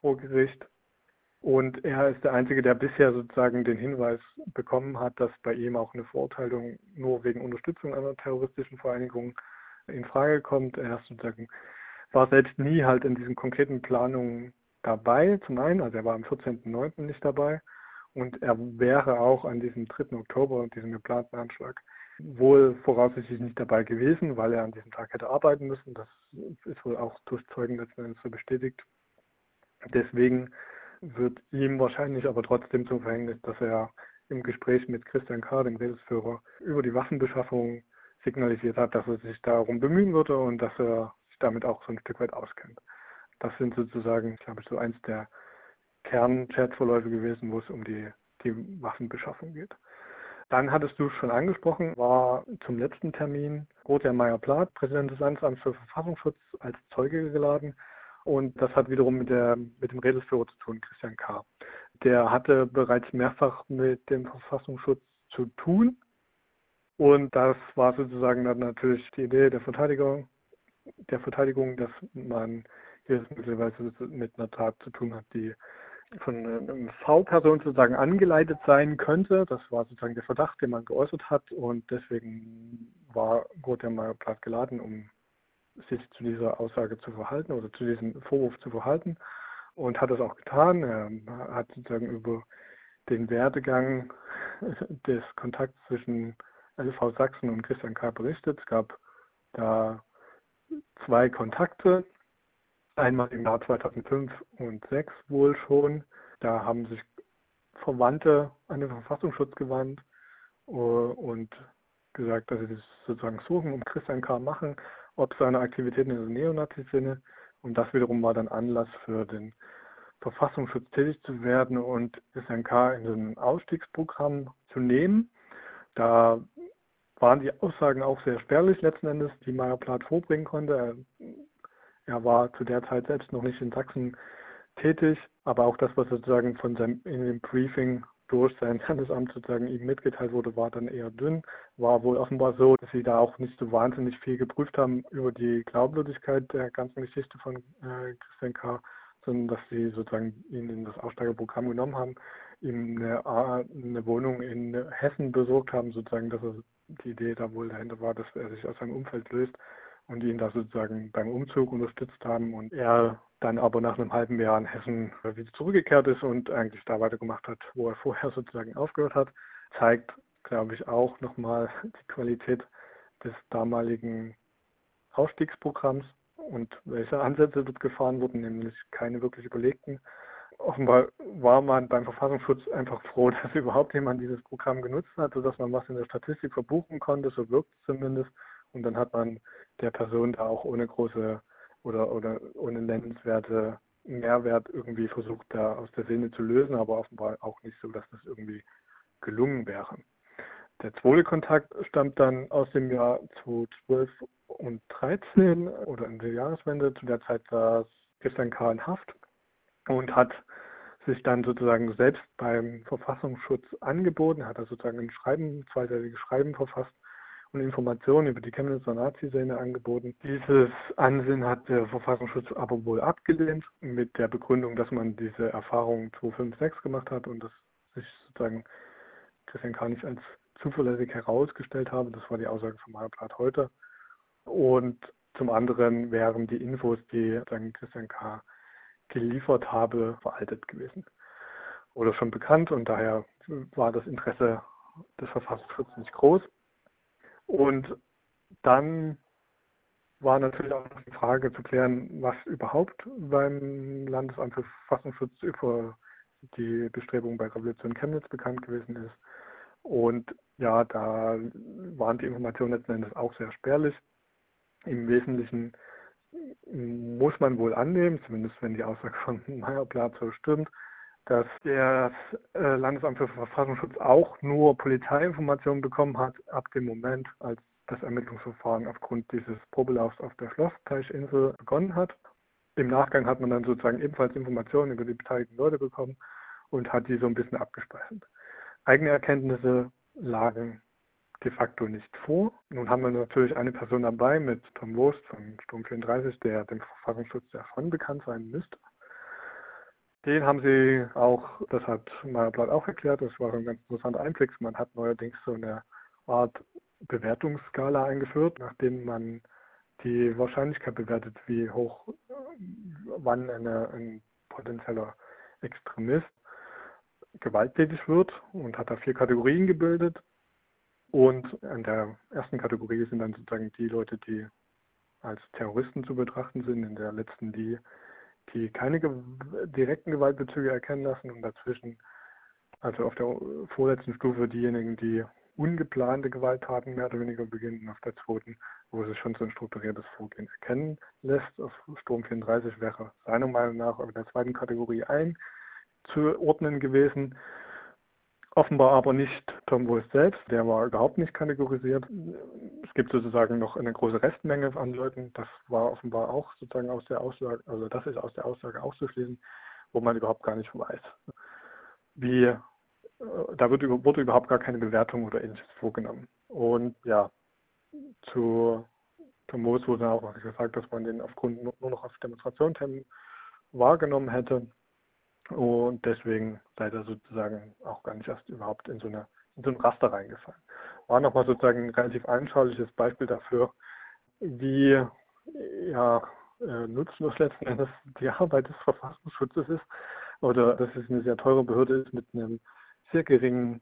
vor Gericht. Und er ist der Einzige, der bisher sozusagen den Hinweis bekommen hat, dass bei ihm auch eine Verurteilung nur wegen Unterstützung einer terroristischen Vereinigung in Frage kommt. Er ist sozusagen, war selbst nie halt in diesen konkreten Planungen dabei, zum einen, also er war am 14.09. nicht dabei und er wäre auch an diesem 3. Oktober, diesem geplanten Anschlag, wohl voraussichtlich nicht dabei gewesen, weil er an diesem Tag hätte arbeiten müssen. Das ist wohl auch durch Zeugen letzten Endes so bestätigt. Deswegen wird ihm wahrscheinlich aber trotzdem zum Verhängnis, dass er im Gespräch mit Christian K., dem Redelsführer, über die Waffenbeschaffung signalisiert hat, dass er sich darum bemühen würde und dass er sich damit auch so ein Stück weit auskennt. Das sind sozusagen, glaube ich, so eins der Kern-Chat-Verläufe gewesen, wo es um die, die Waffenbeschaffung geht. Dann hattest du schon angesprochen, war zum letzten Termin Roter Meyer-Plath, Präsident des Landesamts für Verfassungsschutz, als Zeuge geladen. Und das hat wiederum mit, der, mit dem Redelsführer zu tun, Christian K. Der hatte bereits mehrfach mit dem Verfassungsschutz zu tun. Und das war sozusagen dann natürlich die Idee der Verteidigung, der Verteidigung, dass man hier möglicherweise mit einer Tat zu tun hat, die von einer V-Person sozusagen angeleitet sein könnte. Das war sozusagen der Verdacht, den man geäußert hat und deswegen war Gottheimer platt geladen, um sich zu dieser Aussage zu verhalten oder zu diesem Vorwurf zu verhalten und hat das auch getan. Er hat sozusagen über den Werdegang des Kontakts zwischen LV Sachsen und Christian K. berichtet. Es gab da zwei Kontakte. Einmal im Jahr 2005 und 2006 wohl schon. Da haben sich Verwandte an den Verfassungsschutz gewandt äh, und gesagt, dass sie das sozusagen suchen, um Christian K. machen, ob seine Aktivitäten in der Neonazi-Szene. Und das wiederum war dann Anlass für den Verfassungsschutz tätig zu werden und Christian K. in so ein Ausstiegsprogramm zu nehmen. Da waren die Aussagen auch sehr spärlich letzten Endes, die Meyer Plath vorbringen konnte. Er, er, war zu der Zeit selbst noch nicht in Sachsen tätig, aber auch das, was sozusagen von seinem in dem Briefing durch sein Landesamt sozusagen ihm mitgeteilt wurde, war dann eher dünn. War wohl offenbar so, dass sie da auch nicht so wahnsinnig viel geprüft haben über die Glaubwürdigkeit der ganzen Geschichte von äh, Christian K., sondern dass sie sozusagen ihn in das Aussteigerprogramm genommen haben, ihm eine, eine Wohnung in Hessen besorgt haben, sozusagen, dass er die Idee da wohl dahinter war, dass er sich aus seinem Umfeld löst und ihn da sozusagen beim Umzug unterstützt haben und er dann aber nach einem halben Jahr in Hessen wieder zurückgekehrt ist und eigentlich da weitergemacht hat, wo er vorher sozusagen aufgehört hat, zeigt, glaube ich, auch nochmal die Qualität des damaligen Ausstiegsprogramms und welche Ansätze dort gefahren wurden, nämlich keine wirklich überlegten. Offenbar war man beim Verfassungsschutz einfach froh, dass überhaupt jemand dieses Programm genutzt hat, sodass man was in der Statistik verbuchen konnte, so wirkt es zumindest. Und dann hat man der Person da auch ohne große oder, oder ohne nennenswerte Mehrwert irgendwie versucht, da aus der Szene zu lösen, aber offenbar auch nicht so, dass das irgendwie gelungen wäre. Der zweite Kontakt stammt dann aus dem Jahr 2012 und 13 oder in der Jahreswende. Zu der Zeit saß Christian K. in Haft und hat sich dann sozusagen selbst beim Verfassungsschutz angeboten, hat er sozusagen ein Schreiben, ein zweiseitiges Schreiben verfasst und Informationen über die Chemnitzer Nazi-Szene angeboten. Dieses Ansinnen hat der Verfassungsschutz aber wohl abgelehnt, mit der Begründung, dass man diese Erfahrung 256 gemacht hat und dass sich sozusagen Christian K. nicht als zuverlässig herausgestellt habe. Das war die Aussage von Blatt heute. Und zum anderen wären die Infos, die dann Christian K. geliefert habe, veraltet gewesen oder schon bekannt und daher war das Interesse des Verfassungsschutzes nicht groß. Und dann war natürlich auch die Frage zu klären, was überhaupt beim Landesamt für Verfassungsschutz über die Bestrebungen bei Revolution Chemnitz bekannt gewesen ist. Und ja, da waren die Informationen letzten Endes auch sehr spärlich. Im Wesentlichen muss man wohl annehmen, zumindest wenn die Aussage von Meyer Blatt so stimmt, dass das äh, Landesamt für Verfassungsschutz auch nur Polizeiinformationen bekommen hat ab dem Moment, als das Ermittlungsverfahren aufgrund dieses Probelaufs auf der Schlossteichinsel begonnen hat. Im Nachgang hat man dann sozusagen ebenfalls Informationen über die beteiligten Leute bekommen und hat die so ein bisschen abgespeichert. Eigene Erkenntnisse lagen de facto nicht vor. Nun haben wir natürlich eine Person dabei mit Tom Wurst von Sturm 34, der dem Verfassungsschutz schon bekannt sein müsste. Den haben sie auch, das hat Meyerblatt auch erklärt, das war ein ganz interessanter Einblick. Man hat neuerdings so eine Art Bewertungsskala eingeführt, nachdem man die Wahrscheinlichkeit bewertet, wie hoch, wann eine, ein potenzieller Extremist gewalttätig wird und hat da vier Kategorien gebildet. Und in der ersten Kategorie sind dann sozusagen die Leute, die als Terroristen zu betrachten sind, in der letzten die, die keine direkten Gewaltbezüge erkennen lassen und dazwischen, also auf der vorletzten Stufe diejenigen, die ungeplante Gewalttaten mehr oder weniger beginnen, auf der zweiten, wo sich schon so ein strukturiertes Vorgehen erkennen lässt. Auf Sturm 34 wäre seiner Meinung nach in der zweiten Kategorie einzuordnen gewesen. Offenbar aber nicht Tom Wolf selbst, der war überhaupt nicht kategorisiert. Es gibt sozusagen noch eine große Restmenge an Leuten, das war offenbar auch sozusagen aus der Aussage, also das ist aus der Aussage auszuschließen, wo man überhaupt gar nicht weiß, wie, äh, da wird, wurde überhaupt gar keine Bewertung oder ähnliches vorgenommen. Und ja, zu Tom Moos wurde auch gesagt, dass man den aufgrund nur noch auf Demonstrationstermin wahrgenommen hätte. Und deswegen sei er sozusagen auch gar nicht erst überhaupt in so, eine, in so ein Raster reingefallen. War nochmal sozusagen ein relativ anschauliches Beispiel dafür, wie ja, äh, nutzlos letzten Endes die Arbeit des Verfassungsschutzes ist oder dass es eine sehr teure Behörde ist mit einem sehr geringen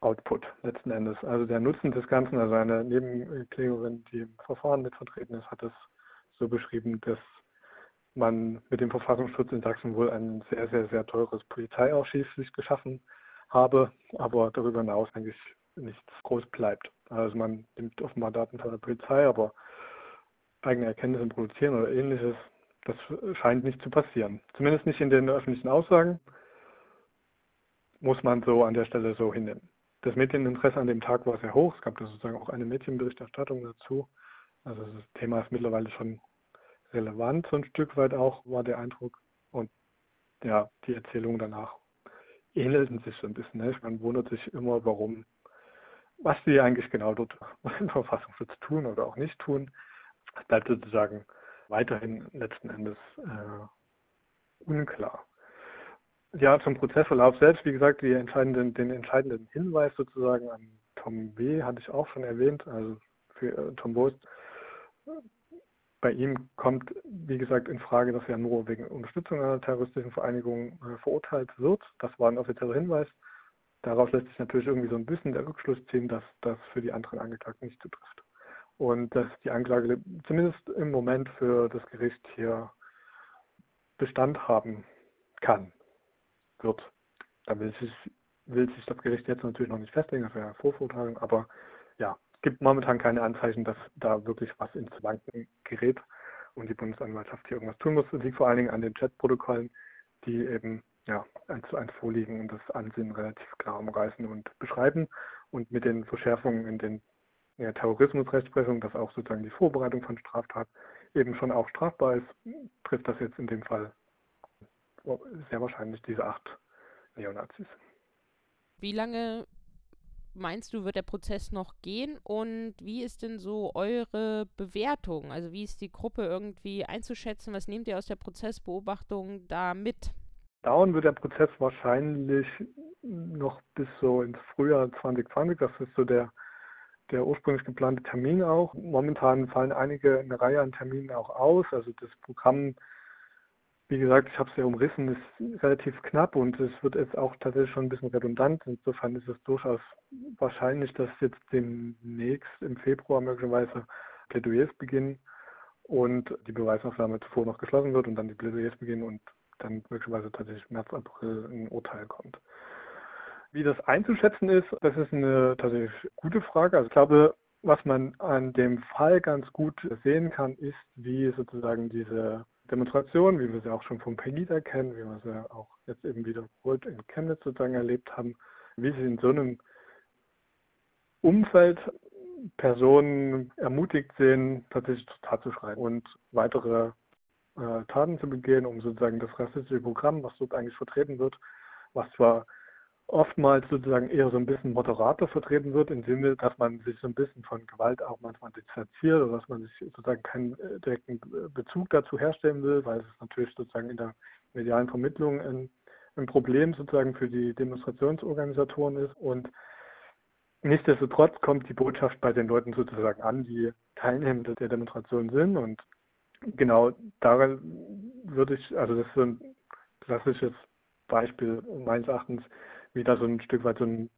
Output letzten Endes. Also der Nutzen des Ganzen, also eine Nebenklägerin, die im Verfahren mit vertreten ist, hat es so beschrieben, dass man mit dem Verfassungsschutz in Sachsen wohl ein sehr, sehr, sehr teures Polizeiarchiv sich geschaffen habe, aber darüber hinaus eigentlich nichts groß bleibt. Also man nimmt offenbar Daten von der Polizei, aber eigene Erkenntnisse produzieren oder ähnliches, das scheint nicht zu passieren. Zumindest nicht in den öffentlichen Aussagen, muss man so an der Stelle so hinnehmen. Das Medieninteresse an dem Tag war sehr hoch. Es gab da sozusagen auch eine Medienberichterstattung dazu. Also das Thema ist mittlerweile schon relevant, so ein Stück weit auch, war der Eindruck. Und ja, die Erzählungen danach ähnelten sich so ein bisschen. Ne? Man wundert sich immer, warum, was die eigentlich genau dort im Verfassungsschutz tun oder auch nicht tun. Es bleibt sozusagen weiterhin letzten Endes äh, unklar. Ja, zum Prozessverlauf selbst, wie gesagt, die entscheidenden, den entscheidenden Hinweis sozusagen an Tom W. hatte ich auch schon erwähnt, also für äh, Tom Bost. Bei ihm kommt, wie gesagt, in Frage, dass er nur wegen Unterstützung einer terroristischen Vereinigung äh, verurteilt wird. Das war ein offizieller Hinweis. Daraus lässt sich natürlich irgendwie so ein bisschen der Rückschluss ziehen, dass das für die anderen Angeklagten nicht zutrifft. Und dass die Anklage zumindest im Moment für das Gericht hier Bestand haben kann wird. Da will sich, will sich das Gericht jetzt natürlich noch nicht festlegen, das wäre ja Vorvortragung, aber ja, gibt momentan keine Anzeichen, dass da wirklich was ins Wanken gerät und die Bundesanwaltschaft hier irgendwas tun muss. Es liegt vor allen Dingen an den Chatprotokollen, die eben ja, eins zu eins vorliegen und das Ansinnen relativ klar umreißen und beschreiben. Und mit den Verschärfungen in den ja, Terrorismusrechtsprechungen, dass auch sozusagen die Vorbereitung von Straftat eben schon auch strafbar ist, trifft das jetzt in dem Fall sehr wahrscheinlich diese acht Neonazis. Wie lange meinst du, wird der Prozess noch gehen und wie ist denn so eure Bewertung? Also wie ist die Gruppe irgendwie einzuschätzen? Was nehmt ihr aus der Prozessbeobachtung da mit? Dauern wird der Prozess wahrscheinlich noch bis so ins Frühjahr 2020. Das ist so der, der ursprünglich geplante Termin auch. Momentan fallen einige, eine Reihe an Terminen auch aus. Also das Programm wie gesagt, ich habe es ja umrissen, ist relativ knapp und es wird jetzt auch tatsächlich schon ein bisschen redundant. Insofern ist es durchaus wahrscheinlich, dass jetzt demnächst im Februar möglicherweise Plädoyers beginnen und die Beweisaufnahme zuvor noch geschlossen wird und dann die Plädoyers beginnen und dann möglicherweise tatsächlich März, April ein Urteil kommt. Wie das einzuschätzen ist, das ist eine tatsächlich gute Frage. Also ich glaube, was man an dem Fall ganz gut sehen kann, ist, wie sozusagen diese Demonstrationen, wie wir sie auch schon von Pegida kennen, wie wir sie auch jetzt eben wiederholt in Chemnitz sozusagen erlebt haben, wie sie in so einem Umfeld Personen ermutigt sehen, tatsächlich zur Tat zu schreiten und weitere äh, Taten zu begehen, um sozusagen das rassistische Programm, was dort eigentlich vertreten wird, was zwar oftmals sozusagen eher so ein bisschen moderater vertreten wird, im Sinne, dass man sich so ein bisschen von Gewalt auch manchmal distanziert oder dass man sich sozusagen keinen äh, direkten Bezug dazu herstellen will, weil es natürlich sozusagen in der medialen Vermittlung ein, ein Problem sozusagen für die Demonstrationsorganisatoren ist. Und nichtsdestotrotz kommt die Botschaft bei den Leuten sozusagen an, die Teilnehmer der Demonstration sind. Und genau daran würde ich, also das ist so ein klassisches Beispiel meines Erachtens, wieder so ein Stück weit so ein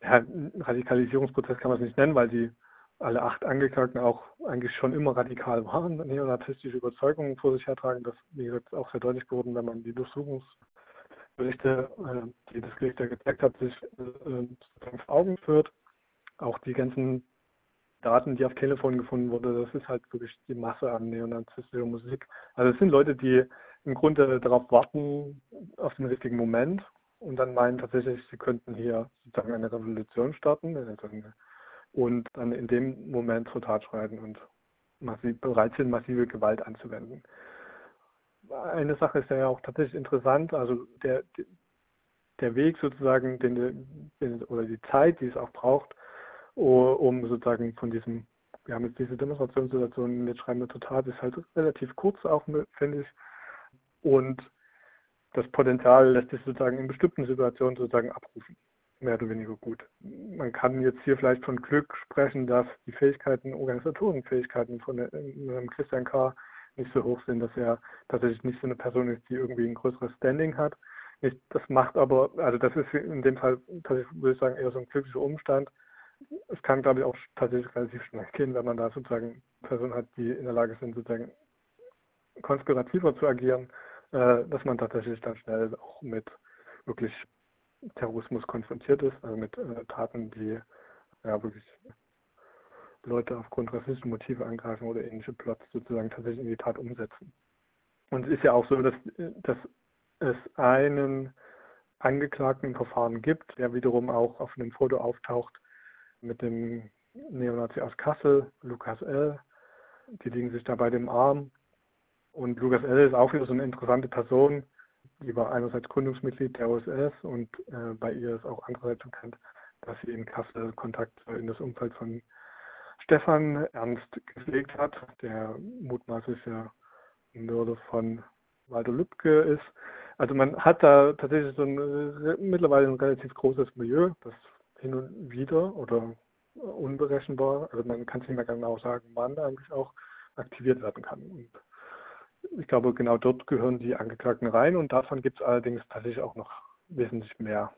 Radikalisierungsprozess kann man es nicht nennen, weil die alle acht Angeklagten auch eigentlich schon immer radikal waren, neonazistische Überzeugungen vor sich hertragen. Das, wie gesagt, auch sehr deutlich geworden, wenn man die Durchsuchungsberichte, äh, die das Gericht ja gezeigt hat, sich äh, vor Augen führt. Auch die ganzen Daten, die auf Telefon gefunden wurden, das ist halt wirklich die Masse an neonazistischer Musik. Also es sind Leute, die im Grunde darauf warten, auf den richtigen Moment und dann meinen tatsächlich, sie könnten hier sozusagen eine Revolution starten und dann in dem Moment zur Tat schreiten und massiv, bereit sind, massive Gewalt anzuwenden. Eine Sache ist ja auch tatsächlich interessant, also der, der Weg sozusagen, den, oder die Zeit, die es auch braucht, um sozusagen von diesem, wir haben jetzt diese Demonstrationssituation, jetzt schreiben wir Tat, ist halt relativ kurz auch, finde ich. Und das Potenzial lässt sich sozusagen in bestimmten Situationen sozusagen abrufen. Mehr oder weniger gut. Man kann jetzt hier vielleicht von Glück sprechen, dass die Fähigkeiten, Organisatorenfähigkeiten von einem Christian K. nicht so hoch sind, dass er tatsächlich nicht so eine Person ist, die irgendwie ein größeres Standing hat. Das macht aber, also das ist in dem Fall tatsächlich, würde ich sagen, eher so ein glücklicher Umstand. Es kann, glaube ich, auch tatsächlich relativ schnell gehen, wenn man da sozusagen Personen hat, die in der Lage sind, sozusagen konspirativer zu agieren, äh, dass man tatsächlich dann schnell auch mit wirklich Terrorismus konfrontiert ist, also mit äh, Taten, die ja wirklich Leute aufgrund rassistischer Motive angreifen oder ähnliche Plots sozusagen tatsächlich in die Tat umsetzen. Und es ist ja auch so, dass, dass es einen Angeklagten Verfahren gibt, der wiederum auch auf einem Foto auftaucht mit dem Neonazi aus Kassel, Lukas L. Die liegen sich da bei dem Arm. Und Lukas L. ist auch wieder so eine interessante Person. Die war einerseits Gründungsmitglied der OSS und äh, bei ihr ist auch andererseits bekannt, dass sie in Kassel Kontakt in das Umfeld von Stefan Ernst gepflegt hat, der mutmaßliche Mörder von Walter Lübcke ist. Also man hat da tatsächlich so ein mittlerweile ein relativ großes Milieu, das hin und wieder oder unberechenbar, also man kann es nicht mehr genau sagen, wann eigentlich auch aktiviert werden kann. Und ich glaube, genau dort gehören die Angeklagten rein und davon gibt es allerdings tatsächlich auch noch wesentlich mehr,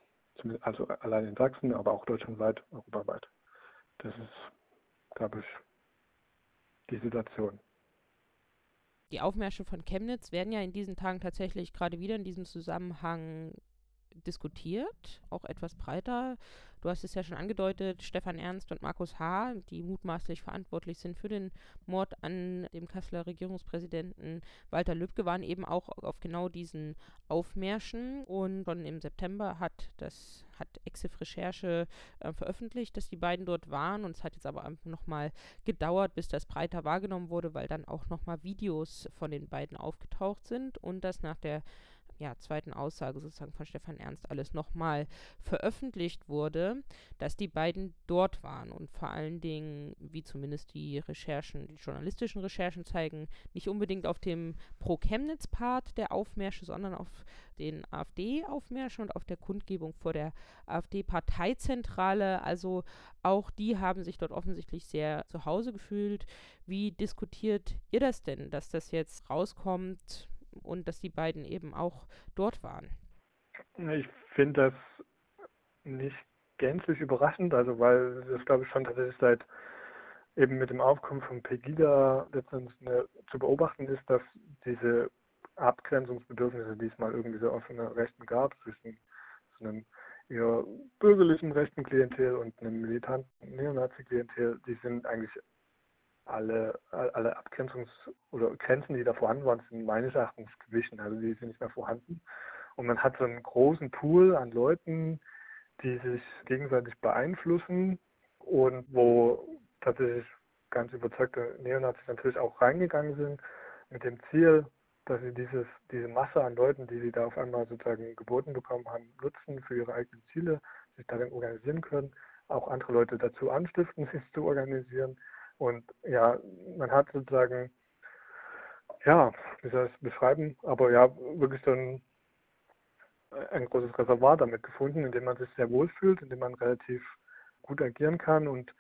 also allein in Sachsen, aber auch deutschlandweit, europaweit. Das ist glaube ich, die Situation. Die Aufmärsche von Chemnitz werden ja in diesen Tagen tatsächlich gerade wieder in diesem Zusammenhang diskutiert, auch etwas breiter. Du hast es ja schon angedeutet, Stefan Ernst und Markus H., die mutmaßlich verantwortlich sind für den Mord an dem Kasseler Regierungspräsidenten Walter Lübcke, waren eben auch auf genau diesen Aufmärschen. Und schon im September hat das hat Exif Recherche äh, veröffentlicht, dass die beiden dort waren. Und es hat jetzt aber nochmal gedauert, bis das breiter wahrgenommen wurde, weil dann auch nochmal Videos von den beiden aufgetaucht sind und das nach der ja, zweiten Aussage sozusagen von Stefan Ernst alles nochmal veröffentlicht wurde, dass die beiden dort waren und vor allen Dingen, wie zumindest die Recherchen, die journalistischen Recherchen zeigen, nicht unbedingt auf dem Pro-Chemnitz-Part der Aufmärsche, sondern auf den AfD-Aufmärschen und auf der Kundgebung vor der AfD-Parteizentrale. Also auch die haben sich dort offensichtlich sehr zu Hause gefühlt. Wie diskutiert ihr das denn, dass das jetzt rauskommt? Und dass die beiden eben auch dort waren. Ich finde das nicht gänzlich überraschend, also weil das glaube ich schon tatsächlich seit eben mit dem Aufkommen von Pegida letztendlich eine, zu beobachten ist, dass diese Abgrenzungsbedürfnisse, die es mal irgendwie so offene Rechten gab, zwischen so einem eher bürgerlichen rechten Klientel und einem militanten Neonazi-Klientel, die sind eigentlich alle, alle Abgrenzungs- oder Grenzen, die da vorhanden waren, sind meines Erachtens gewichen. Also die sind nicht mehr vorhanden. Und man hat so einen großen Pool an Leuten, die sich gegenseitig beeinflussen und wo tatsächlich ganz überzeugte Neonazis natürlich auch reingegangen sind mit dem Ziel, dass sie dieses, diese Masse an Leuten, die sie da auf einmal sozusagen geboten bekommen haben, nutzen für ihre eigenen Ziele, sich darin organisieren können, auch andere Leute dazu anstiften, sich zu organisieren und ja, man hat sozusagen, ja, wie soll ich es beschreiben, aber ja, wirklich so ein, ein großes Reservoir damit gefunden, in dem man sich sehr wohl fühlt, in dem man relativ gut agieren kann und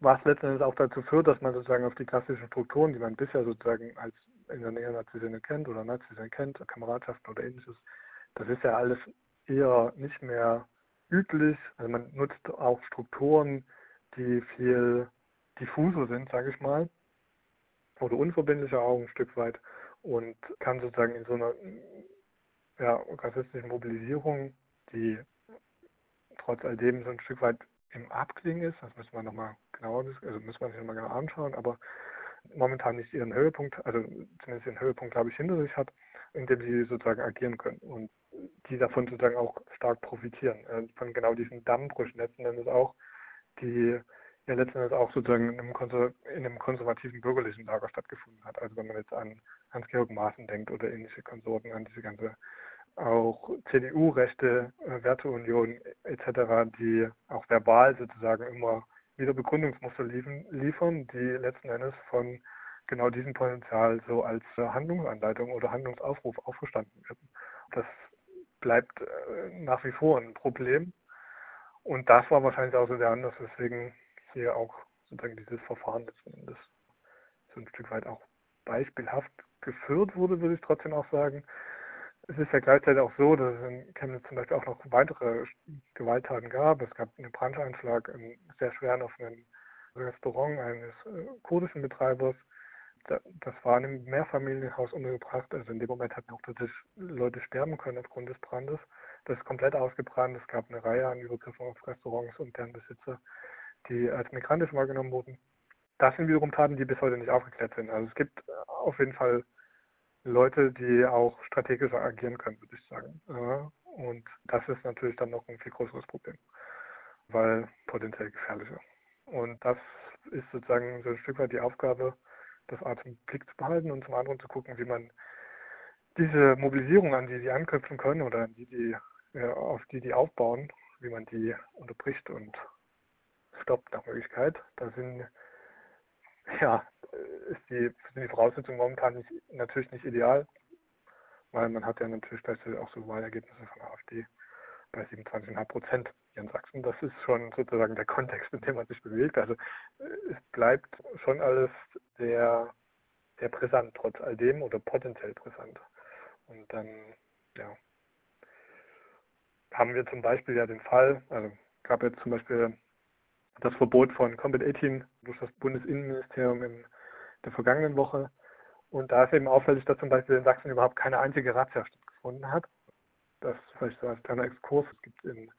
was letztendlich auch dazu führt, dass man sozusagen auf die klassischen Strukturen, die man bisher sozusagen als in der Nähe Nazi-Szene kennt oder Nazi-Szene kennt, Kameradschaften oder ähnliches, das ist ja alles eher nicht mehr üblich. Also man nutzt auch Strukturen, die viel diffuser sind, sage ich mal, oder unverbindlicher auch ein Stück weit und kann sozusagen in so einer ja, rassistischen Mobilisierung, die trotz alledem so ein Stück weit im Abklingen ist, das müssen wir nochmal genauer, also müssen wir sich nochmal genau anschauen, aber momentan nicht ihren Höhepunkt, also zumindest ihren Höhepunkt, glaube ich, hinter sich hat, indem sie sozusagen agieren können und die davon sozusagen auch stark profitieren, äh, von genau diesen Dammbrüchen letzten Endes auch, die ja letzten Endes auch sozusagen in einem, Konser in einem konservativen bürgerlichen Lager stattgefunden hat. Also wenn man jetzt an Hans-Georg Maaßen denkt oder ähnliche Konsorten, an diese ganze auch CDU-rechte äh, Werteunion etc., die auch verbal sozusagen immer wieder Begründungsmuster liefern, liefern, die letzten Endes von genau diesem Potenzial so als äh, Handlungsanleitung oder Handlungsaufruf aufgestanden werden. Das bleibt äh, nach wie vor ein Problem. Und das war wahrscheinlich auch so der Anlass, weswegen hier auch sozusagen dieses Verfahren letzten Endes so ein Stück weit auch beispielhaft geführt wurde, würde ich trotzdem auch sagen. es ist ja gleichzeitig auch so, dass es in Chemnitz zum Beispiel auch noch weitere Gewalttaten gab. Es gab einen Brandanschlag, einen sehr schweren auf ein Restaurant eines äh, kurdischen Betreibers. Da, das war in einem Mehrfamilienhaus untergebracht. Also in dem Moment hatten auch tatsächlich Leute sterben können aufgrund des Brandes. Das ist komplett ausgebrannt. Es gab eine Reihe an Übergriffen auf Restaurants und deren Besitzer, die als migrantisch wahrgenommen wurden. Das sind wiederum Taten, die bis heute nicht aufgeklärt sind. Also es gibt auf jeden Fall Leute, die auch strategischer agieren können, würde ich sagen. Und das ist natürlich dann noch ein viel größeres Problem, weil potenziell gefährlicher. Und das ist sozusagen so ein Stück weit die Aufgabe, das Art im Blick zu behalten und zum anderen zu gucken, wie man diese Mobilisierung, an die sie anknüpfen können oder an die, die auf die die aufbauen, wie man die unterbricht und stoppt nach Möglichkeit. Da sind ja ist die, sind die Voraussetzungen momentan nicht, natürlich nicht ideal, weil man hat ja natürlich auch so Wahlergebnisse von AfD bei 27,5 Prozent hier in Sachsen. Das ist schon sozusagen der Kontext, in dem man sich bewegt. Also es bleibt schon alles sehr, sehr brisant, trotz all dem oder potenziell brisant. Und dann, ja, haben wir zum Beispiel ja den Fall, also gab jetzt zum Beispiel das Verbot von Combat 18 durch das Bundesinnenministerium in der vergangenen Woche. Und da ist eben auffällig, dass zum Beispiel in Sachsen überhaupt keine einzige Razzia stattgefunden hat. Das vielleicht so als kleiner Exkurs. Es gibt in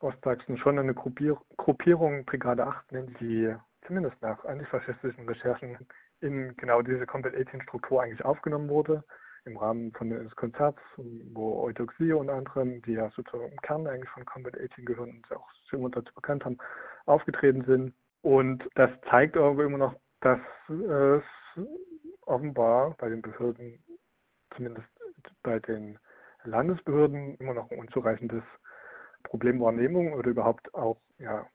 Ostsachsen schon eine Gruppier Gruppierung, Brigade 8 nennt die zumindest nach antifaschistischen Recherchen in genau diese Combat 18 Struktur eigentlich aufgenommen wurde im Rahmen von des Konzerts, wo Eudoxie und anderem, die ja sozusagen im Kern eigentlich von Combat 18 gehören und auch schon dazu bekannt haben, aufgetreten sind. Und das zeigt aber immer noch, dass es offenbar bei den Behörden, zumindest bei den Landesbehörden, immer noch ein unzureichendes Problemwahrnehmung oder überhaupt auch, ja,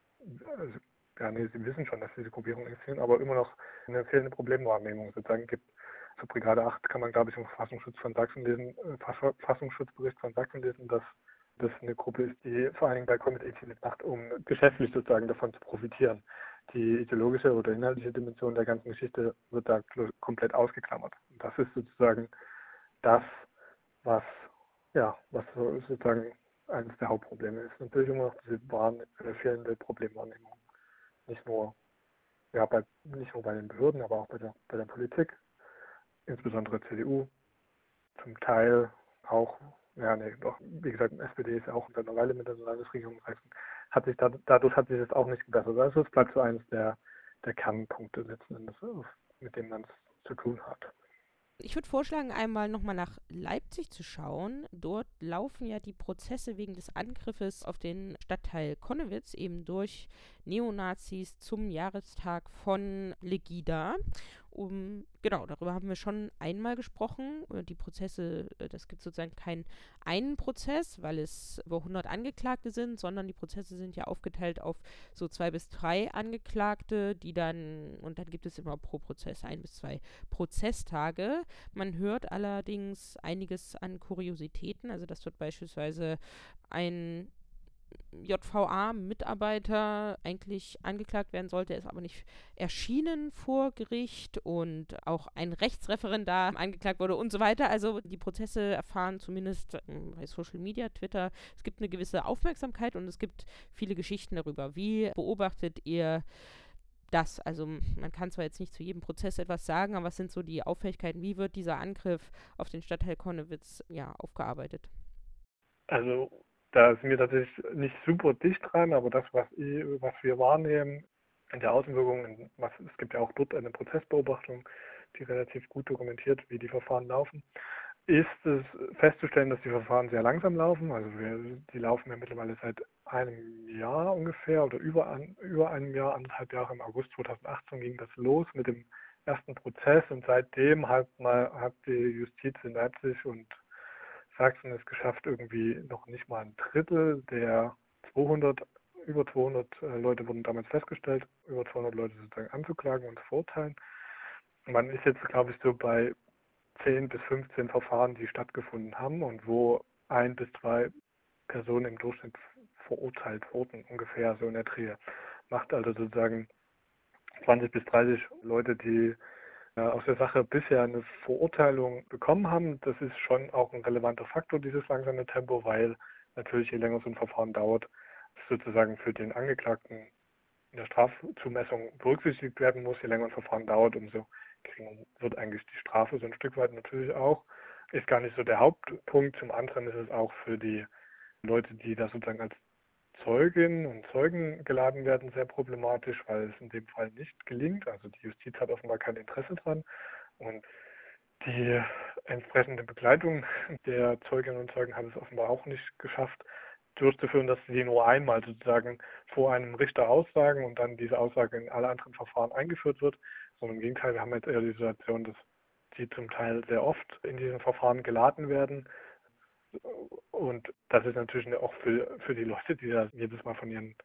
also, ja, nee, sie wissen schon, dass diese Gruppierungen existieren, aber immer noch eine fehlende Problemwahrnehmung sozusagen gibt. Zur Brigade 8 kann man, glaube ich, im Verfassungsschutz von Sachsen lesen, äh, Verfassungsschutzbericht von Sachsen lesen, dass das eine Gruppe ist, die vor allen Dingen bei Comet 18 macht, um geschäftlich sozusagen davon zu profitieren. Die ideologische oder inhaltliche Dimension der ganzen Geschichte wird da komplett ausgeklammert. Und das ist sozusagen das, was, ja, was sozusagen eines der Hauptprobleme ist. Natürlich immer noch diese Bahn, äh, fehlende Problemwahrnehmung. Nicht nur, ja, bei, nicht nur bei den Behörden, aber auch bei der, bei der Politik, insbesondere CDU, zum Teil auch ja, nee, doch, wie gesagt, SPD ist ja auch seit einer Weile mit der Landesregierung gewachsen. Hat sich da, dadurch hat sich das auch nicht gebessert. Also es bleibt so eines der, der Kernpunkte letzten Endes, mit dem man es zu tun hat. Ich würde vorschlagen, einmal nochmal nach Leipzig zu schauen. Dort laufen ja die Prozesse wegen des Angriffes auf den Stadtteil Konnewitz eben durch Neonazis zum Jahrestag von Legida. Um, genau, darüber haben wir schon einmal gesprochen. Äh, die Prozesse, äh, das gibt sozusagen keinen einen Prozess, weil es über 100 Angeklagte sind, sondern die Prozesse sind ja aufgeteilt auf so zwei bis drei Angeklagte, die dann, und dann gibt es immer pro Prozess ein bis zwei Prozesstage. Man hört allerdings einiges an Kuriositäten, also dass dort beispielsweise ein JVA-Mitarbeiter eigentlich angeklagt werden sollte, ist aber nicht erschienen vor Gericht und auch ein Rechtsreferendar angeklagt wurde und so weiter. Also die Prozesse erfahren zumindest ähm, bei Social Media, Twitter, es gibt eine gewisse Aufmerksamkeit und es gibt viele Geschichten darüber. Wie beobachtet ihr das? Also man kann zwar jetzt nicht zu jedem Prozess etwas sagen, aber was sind so die Auffälligkeiten? Wie wird dieser Angriff auf den Stadtteil Konnewitz ja aufgearbeitet? Also da sind wir tatsächlich nicht super dicht dran, aber das, was, ich, was wir wahrnehmen in der Außenwirkung, was, es gibt ja auch dort eine Prozessbeobachtung, die relativ gut dokumentiert, wie die Verfahren laufen, ist es festzustellen, dass die Verfahren sehr langsam laufen. Also wir, die laufen ja mittlerweile seit einem Jahr ungefähr oder über, an, über einem Jahr, anderthalb Jahre im August 2018 ging das los mit dem ersten Prozess und seitdem hat, mal, hat die Justiz in Leipzig und Sachsen es geschafft, irgendwie noch nicht mal ein Drittel der 200, über 200 äh, Leute wurden damals festgestellt, über 200 Leute sozusagen anzuklagen und zu verurteilen. Man ist jetzt, glaube ich, so bei 10 bis 15 Verfahren, die stattgefunden haben und wo ein bis zwei Personen im Durchschnitt verurteilt wurden, ungefähr so in der Dreh. Macht also sozusagen 20 bis 30 Leute, die aus der Sache bisher eine Verurteilung bekommen haben. Das ist schon auch ein relevanter Faktor, dieses langsame Tempo, weil natürlich je länger so ein Verfahren dauert, sozusagen für den Angeklagten in der Strafzumessung berücksichtigt werden muss. Je länger ein Verfahren dauert, umso geringer wird eigentlich die Strafe so ein Stück weit natürlich auch. Ist gar nicht so der Hauptpunkt. Zum anderen ist es auch für die Leute, die da sozusagen als Zeuginnen und Zeugen geladen werden, sehr problematisch, weil es in dem Fall nicht gelingt. Also die Justiz hat offenbar kein Interesse dran und die entsprechende Begleitung der Zeuginnen und Zeugen hat es offenbar auch nicht geschafft, durchzuführen, dass sie nur einmal sozusagen vor einem Richter aussagen und dann diese Aussage in alle anderen Verfahren eingeführt wird, sondern im Gegenteil, wir haben jetzt eher die Situation, dass sie zum Teil sehr oft in diesen Verfahren geladen werden und das ist natürlich auch für, für die Leute, die da jedes Mal von ihren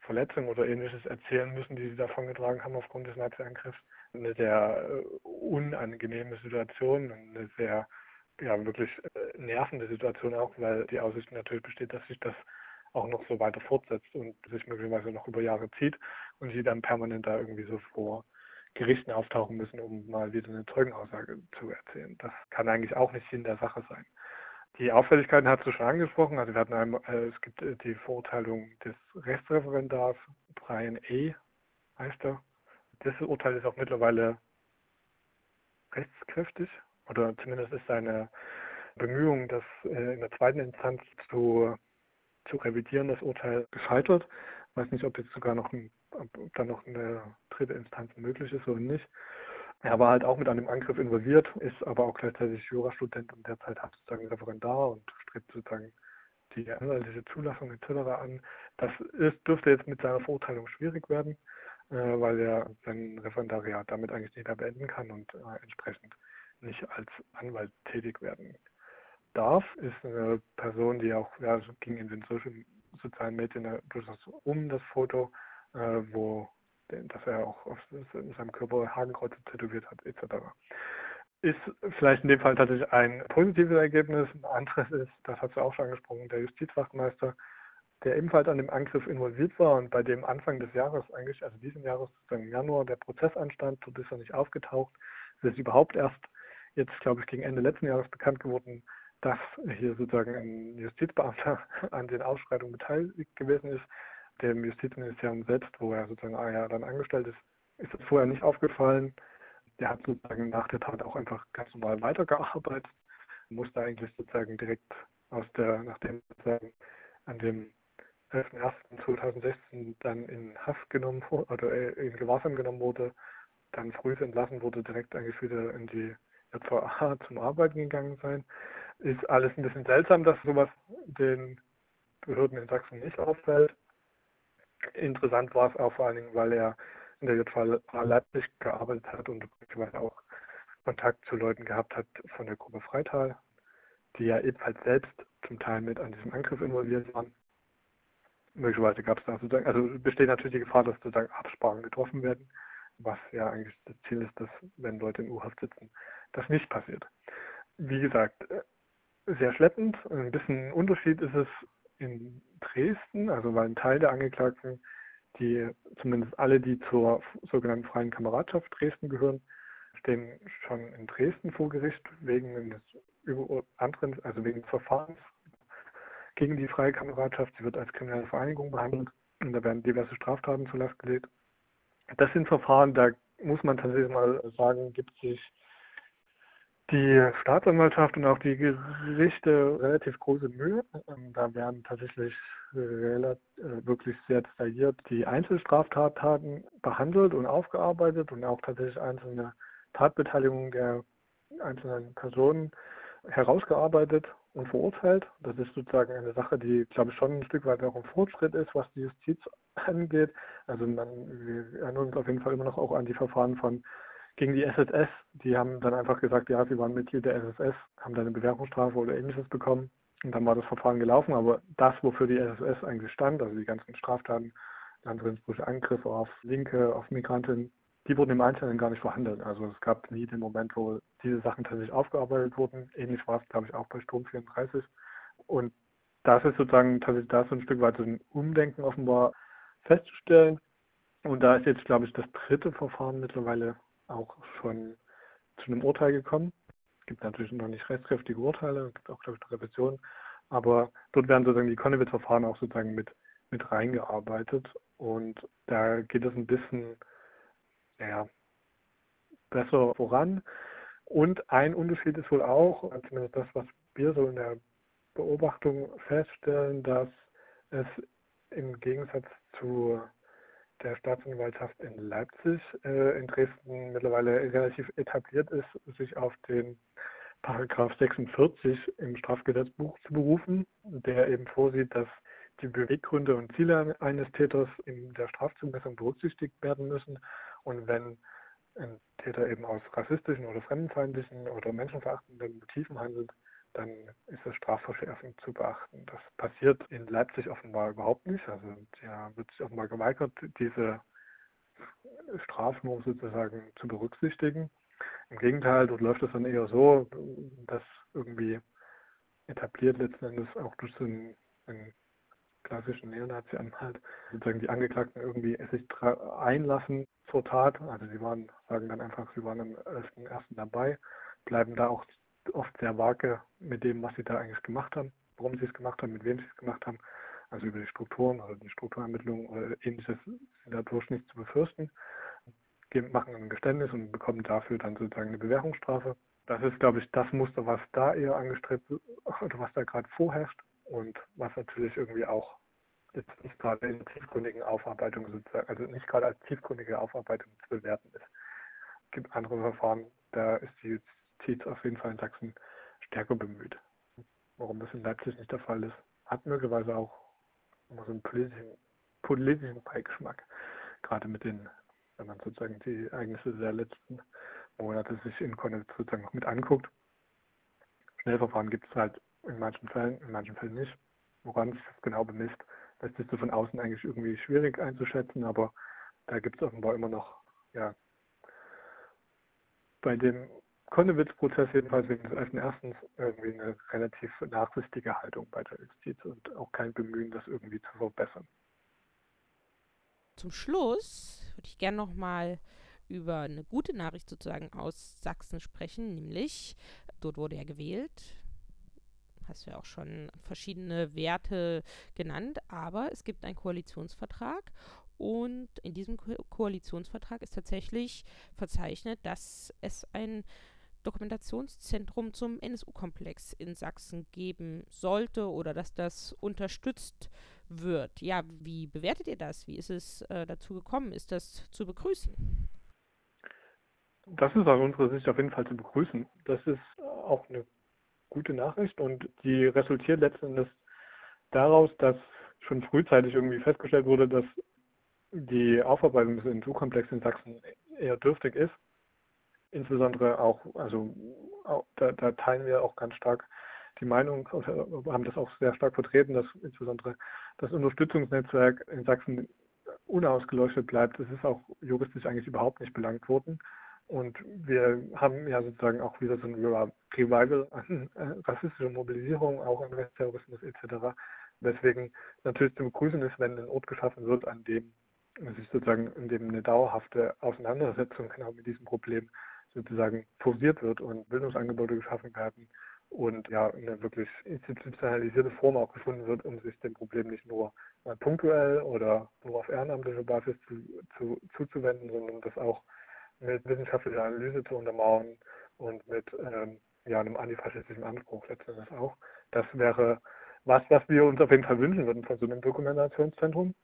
Verletzungen oder ähnliches erzählen müssen, die sie davongetragen haben aufgrund des Nazi-Angriffs, eine sehr äh, unangenehme Situation eine sehr ja, wirklich äh, nervende Situation auch, weil die Aussicht natürlich besteht, dass sich das auch noch so weiter fortsetzt und sich möglicherweise noch über Jahre zieht und sie dann permanent da irgendwie so vor Gerichten auftauchen müssen, um mal wieder eine Zeugenaussage zu erzählen. Das kann eigentlich auch nicht Sinn der Sache sein. Die Auffälligkeiten hast du schon angesprochen. Also wir hatten einmal, äh, es gibt äh, die Verurteilung des Rechtsreferendars Brian A. heißt er. Das Urteil ist auch mittlerweile rechtskräftig oder zumindest ist seine Bemühung, das äh, in der zweiten Instanz zu, zu revidieren, das Urteil gescheitert. Ich weiß nicht, ob jetzt sogar noch ein, ob da noch eine dritte Instanz möglich ist oder nicht. Er war halt auch mit einem Angriff involviert, ist aber auch gleichzeitig Jurastudent und derzeit hat sozusagen Referendar und strebt sozusagen die anwaltliche Zulassung etc. an. Das ist, dürfte jetzt mit seiner Verurteilung schwierig werden, äh, weil er sein Referendariat damit eigentlich nicht mehr beenden kann und äh, entsprechend nicht als Anwalt tätig werden darf. Ist eine Person, die auch, ja, ging in den Social, sozialen Medien durchaus um das Foto, äh, wo dass er auch auf seinem Körper Hakenkreuze tätowiert hat, etc. Ist vielleicht in dem Fall tatsächlich ein positives Ergebnis. Ein anderes ist, das hast du auch schon angesprochen, der Justizwachtmeister, der ebenfalls an dem Angriff involviert war und bei dem Anfang des Jahres eigentlich, also diesen Jahres, sozusagen im Januar, der Prozess anstand, dort ist er nicht aufgetaucht. Es ist überhaupt erst jetzt, glaube ich, gegen Ende letzten Jahres bekannt geworden, dass hier sozusagen ein Justizbeamter an den Ausschreitungen beteiligt gewesen ist dem Justizministerium selbst, wo er sozusagen ein Jahr dann angestellt ist, ist das vorher nicht aufgefallen. Der hat sozusagen nach der Tat auch einfach ganz normal weitergearbeitet, musste eigentlich sozusagen direkt aus der, nachdem sozusagen an dem 11.01.2016 dann in Haft genommen oder in Gewahrsam genommen wurde, dann früh entlassen wurde, direkt eigentlich wieder in die JVA zum Arbeiten gegangen sein. Ist alles ein bisschen seltsam, dass sowas den Behörden in Sachsen nicht auffällt. Interessant war es auch vor allen Dingen, weil er in der JVA Leipzig gearbeitet hat und möglicherweise auch Kontakt zu Leuten gehabt hat von der Gruppe Freital, die ja ebenfalls selbst zum Teil mit an diesem Angriff involviert waren. Möglicherweise gab es da sozusagen, also besteht natürlich die Gefahr, dass sozusagen Absprachen getroffen werden, was ja eigentlich das Ziel ist, dass wenn Leute in U-Haft sitzen, das nicht passiert. Wie gesagt, sehr schleppend. Ein bisschen Unterschied ist es in Dresden, also weil ein Teil der Angeklagten, die zumindest alle, die zur sogenannten Freien Kameradschaft Dresden gehören, stehen schon in Dresden vor Gericht wegen eines anderen, also wegen des Verfahrens gegen die Freie Kameradschaft. Sie wird als kriminelle Vereinigung behandelt und da werden diverse Straftaten zur Last gelegt. Das sind Verfahren, da muss man tatsächlich mal sagen, gibt sich die Staatsanwaltschaft und auch die Gerichte relativ große Mühe. Ähm, da werden tatsächlich äh, wirklich sehr detailliert die Einzelstraftaten behandelt und aufgearbeitet und auch tatsächlich einzelne Tatbeteiligungen der einzelnen Personen herausgearbeitet und verurteilt. Das ist sozusagen eine Sache, die, glaube ich, schon ein Stück weit auch ein Fortschritt ist, was die Justiz angeht. Also man, wir erinnern uns auf jeden Fall immer noch auch an die Verfahren von gegen die SSS. Die haben dann einfach gesagt, ja, sie waren Mitglied der SSS, haben dann eine Bewährungsstrafe oder ähnliches bekommen. Und dann war das Verfahren gelaufen. Aber das, wofür die SSS eigentlich stand, also die ganzen Straftaten, Landesbrüche Angriffe auf Linke, auf Migranten, die wurden im Einzelnen gar nicht verhandelt. Also es gab nie den Moment, wo diese Sachen tatsächlich aufgearbeitet wurden. Ähnlich war es, glaube ich, auch bei Strom 34. Und das ist sozusagen tatsächlich da so ein Stück weit so ein Umdenken offenbar festzustellen. Und da ist jetzt, glaube ich, das dritte Verfahren mittlerweile auch schon zu einem Urteil gekommen. Es gibt natürlich noch nicht rechtskräftige Urteile, es gibt auch, glaube ich, eine Revision, aber dort werden sozusagen die Konnewitz-Verfahren auch sozusagen mit, mit reingearbeitet und da geht es ein bisschen ja, besser voran. Und ein Unterschied ist wohl auch, zumindest das, was wir so in der Beobachtung feststellen, dass es im Gegensatz zu der Staatsanwaltschaft in Leipzig äh, in Dresden mittlerweile relativ etabliert ist, sich auf den Paragraph 46 im Strafgesetzbuch zu berufen, der eben vorsieht, dass die Beweggründe und Ziele eines Täters in der Strafzumessung berücksichtigt werden müssen. Und wenn ein Täter eben aus rassistischen oder fremdenfeindlichen oder menschenverachtenden Motiven handelt, dann ist das strafverschärfend zu beachten. Das passiert in Leipzig offenbar überhaupt nicht. Also da wird sich offenbar geweigert, diese Strafnorm sozusagen zu berücksichtigen. Im Gegenteil, dort läuft es dann eher so, dass irgendwie etabliert letzten Endes auch durch so einen, einen klassischen Neonazi-Anhalt sozusagen die Angeklagten irgendwie sich einlassen zur Tat. Also sie waren, sagen dann einfach, sie waren am 11.01. dabei, bleiben da auch oft sehr vage mit dem, was sie da eigentlich gemacht haben, warum sie es gemacht haben, mit wem sie es gemacht haben. Also über die Strukturen oder die Strukturermittlungen oder ähnliches sind dadurch nicht zu befürchten. Geben, machen ein Geständnis und bekommen dafür dann sozusagen eine Bewährungsstrafe. Das ist, glaube ich, das Muster, was da eher angestrebt oder was da gerade vorherrscht und was natürlich irgendwie auch jetzt nicht gerade in tiefgründigen Aufarbeitung sozusagen, also nicht gerade als tiefgründige Aufarbeitung zu bewerten ist. Es gibt andere Verfahren, da ist die Justiz auf jeden Fall in Sachsen stärker bemüht. Warum das in Leipzig nicht der Fall ist, hat möglicherweise auch so einen politischen, politischen Beigeschmack. Gerade mit den, wenn man sozusagen die Ereignisse der letzten Monate sich in Konnex sozusagen noch mit anguckt. Schnellverfahren gibt es halt in manchen Fällen, in manchen Fällen nicht. Woran sich das genau bemisst, das ist so von außen eigentlich irgendwie schwierig einzuschätzen, aber da gibt es offenbar immer noch, ja, bei dem Konnewitz-Prozess jedenfalls wegen des ersten erstens irgendwie eine relativ nachsichtige Haltung bei der Justiz und auch kein Bemühen, das irgendwie zu verbessern. Zum Schluss würde ich gerne nochmal über eine gute Nachricht sozusagen aus Sachsen sprechen, nämlich dort wurde er gewählt. Hast du ja auch schon verschiedene Werte genannt, aber es gibt einen Koalitionsvertrag und in diesem Ko Koalitionsvertrag ist tatsächlich verzeichnet, dass es ein Dokumentationszentrum zum NSU-Komplex in Sachsen geben sollte oder dass das unterstützt wird. Ja, wie bewertet ihr das? Wie ist es äh, dazu gekommen? Ist das zu begrüßen? Das ist aus unserer Sicht auf jeden Fall zu begrüßen. Das ist auch eine gute Nachricht und die resultiert letzten Endes daraus, dass schon frühzeitig irgendwie festgestellt wurde, dass die Aufarbeitung des NSU-Komplex in Sachsen eher dürftig ist insbesondere auch, also da, da, teilen wir auch ganz stark die Meinung, wir haben das auch sehr stark vertreten, dass insbesondere das Unterstützungsnetzwerk in Sachsen unausgeleuchtet bleibt. Es ist auch juristisch eigentlich überhaupt nicht belangt worden. Und wir haben ja sozusagen auch wieder so ein Revival an äh, rassistischer Mobilisierung, auch an Rechtsterrorismus etc. Weswegen natürlich zu begrüßen ist, wenn ein Ort geschaffen wird, an dem sich sozusagen in dem eine dauerhafte Auseinandersetzung genau mit diesem Problem sozusagen forciert wird und Bildungsangebote geschaffen werden und ja eine wirklich institutionalisierte Form auch gefunden wird, um sich dem Problem nicht nur mal punktuell oder nur auf ehrenamtlicher Basis zu, zu, zuzuwenden, sondern das auch mit wissenschaftlicher Analyse zu untermauern und mit ähm, ja, einem antifaschistischen Anspruch letztendlich auch. Das wäre was, was wir uns auf jeden Fall wünschen würden von so einem Dokumentationszentrum.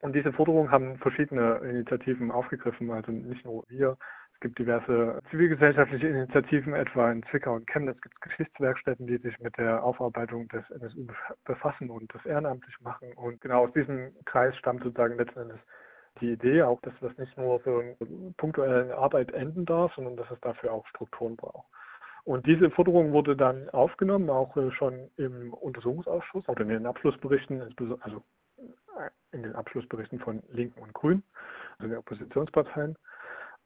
Und diese Forderungen haben verschiedene Initiativen aufgegriffen, also nicht nur wir, es gibt diverse zivilgesellschaftliche Initiativen, etwa in Zwickau und Chemnitz gibt es Geschichtswerkstätten, die sich mit der Aufarbeitung des NSU befassen und das ehrenamtlich machen. Und genau aus diesem Kreis stammt sozusagen letzten Endes die Idee, auch dass das nicht nur für eine punktuelle Arbeit enden darf, sondern dass es dafür auch Strukturen braucht. Und diese Forderung wurde dann aufgenommen, auch äh, schon im Untersuchungsausschuss oder in den Abschlussberichten, also äh, in den Abschlussberichten von Linken und Grünen, also den Oppositionsparteien.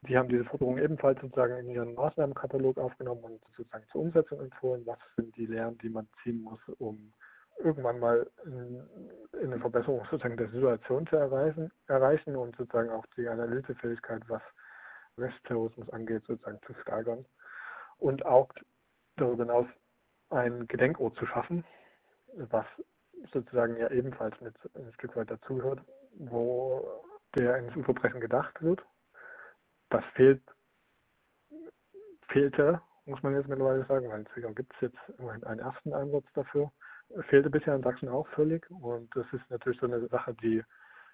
Die haben diese Forderung ebenfalls sozusagen in ihren Maßnahmenkatalog aufgenommen und sozusagen zur Umsetzung empfohlen. Was sind die Lehren, die man ziehen muss, um irgendwann mal in, in eine Verbesserung sozusagen der Situation zu erreichen, erreichen und sozusagen auch die Analysefähigkeit, was Rechtsterrorismus angeht, sozusagen zu steigern. und auch darüber hinaus ein Gedenkort zu schaffen, was sozusagen ja ebenfalls mit ein Stück weit dazugehört, wo der NSU-Verbrechen gedacht wird. Das fehlt, fehlte, muss man jetzt mittlerweile sagen, weil in gibt es jetzt immerhin einen ersten Einsatz dafür. Fehlte bisher in Sachsen auch völlig und das ist natürlich so eine Sache, die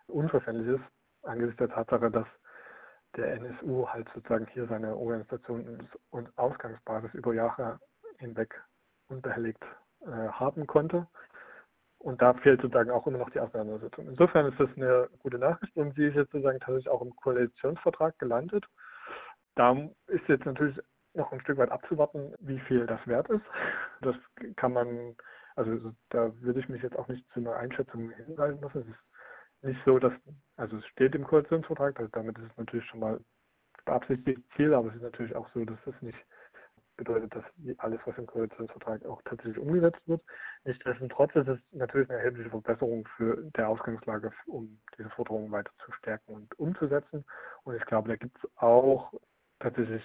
unverständlich ist, angesichts der Tatsache, dass der NSU halt sozusagen hier seine Organisation und Ausgangsbasis über Jahre hinweg unbehelligt äh, haben konnte. Und da fehlt sozusagen auch immer noch die Auseinandersetzung. Insofern ist das eine gute Nachricht und sie ist jetzt sozusagen tatsächlich auch im Koalitionsvertrag gelandet. Da ist jetzt natürlich noch ein Stück weit abzuwarten, wie viel das wert ist. Das kann man, also da würde ich mich jetzt auch nicht zu einer Einschätzung hinweisen lassen. Es ist nicht so, dass, also es steht im Koalitionsvertrag, also damit ist es natürlich schon mal beabsichtigt Ziel, aber es ist natürlich auch so, dass es nicht bedeutet, dass alles, was im Koalitionsvertrag auch tatsächlich umgesetzt wird. Nichtsdestotrotz ist es natürlich eine erhebliche Verbesserung für der Ausgangslage, um diese Forderungen weiter zu stärken und umzusetzen. Und ich glaube, da gibt es auch tatsächlich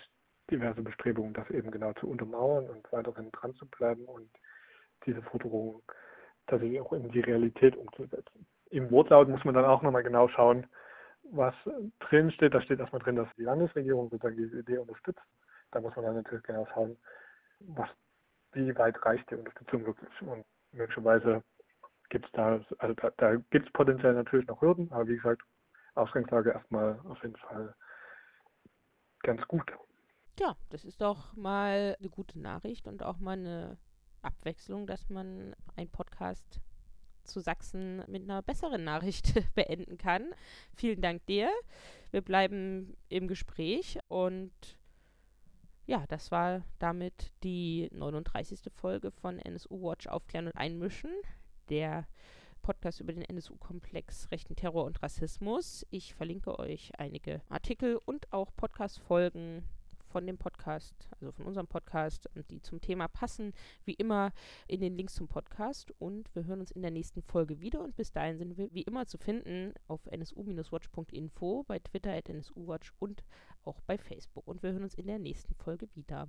diverse Bestrebungen, das eben genau zu untermauern und weiterhin dran zu bleiben und diese Forderungen tatsächlich auch in die Realität umzusetzen. Im Wortlaut muss man dann auch nochmal genau schauen, was drin steht. Da steht erstmal drin, dass die Landesregierung sozusagen diese Idee unterstützt da muss man dann natürlich genau schauen, was, wie weit reicht die Unterstützung wirklich. Und möglicherweise gibt es da, also da, da gibt es potenziell natürlich noch Hürden, aber wie gesagt, Ausgangslage erstmal auf jeden Fall ganz gut. Ja, das ist doch mal eine gute Nachricht und auch mal eine Abwechslung, dass man einen Podcast zu Sachsen mit einer besseren Nachricht beenden kann. Vielen Dank dir. Wir bleiben im Gespräch und ja, das war damit die 39. Folge von NSU Watch Aufklären und Einmischen, der Podcast über den NSU-Komplex Rechten Terror und Rassismus. Ich verlinke euch einige Artikel und auch Podcast-Folgen von dem Podcast, also von unserem Podcast, die zum Thema passen, wie immer in den Links zum Podcast. Und wir hören uns in der nächsten Folge wieder. Und bis dahin sind wir wie immer zu finden auf nsu-watch.info, bei Twitter at nsuwatch und auch bei Facebook. Und wir hören uns in der nächsten Folge wieder.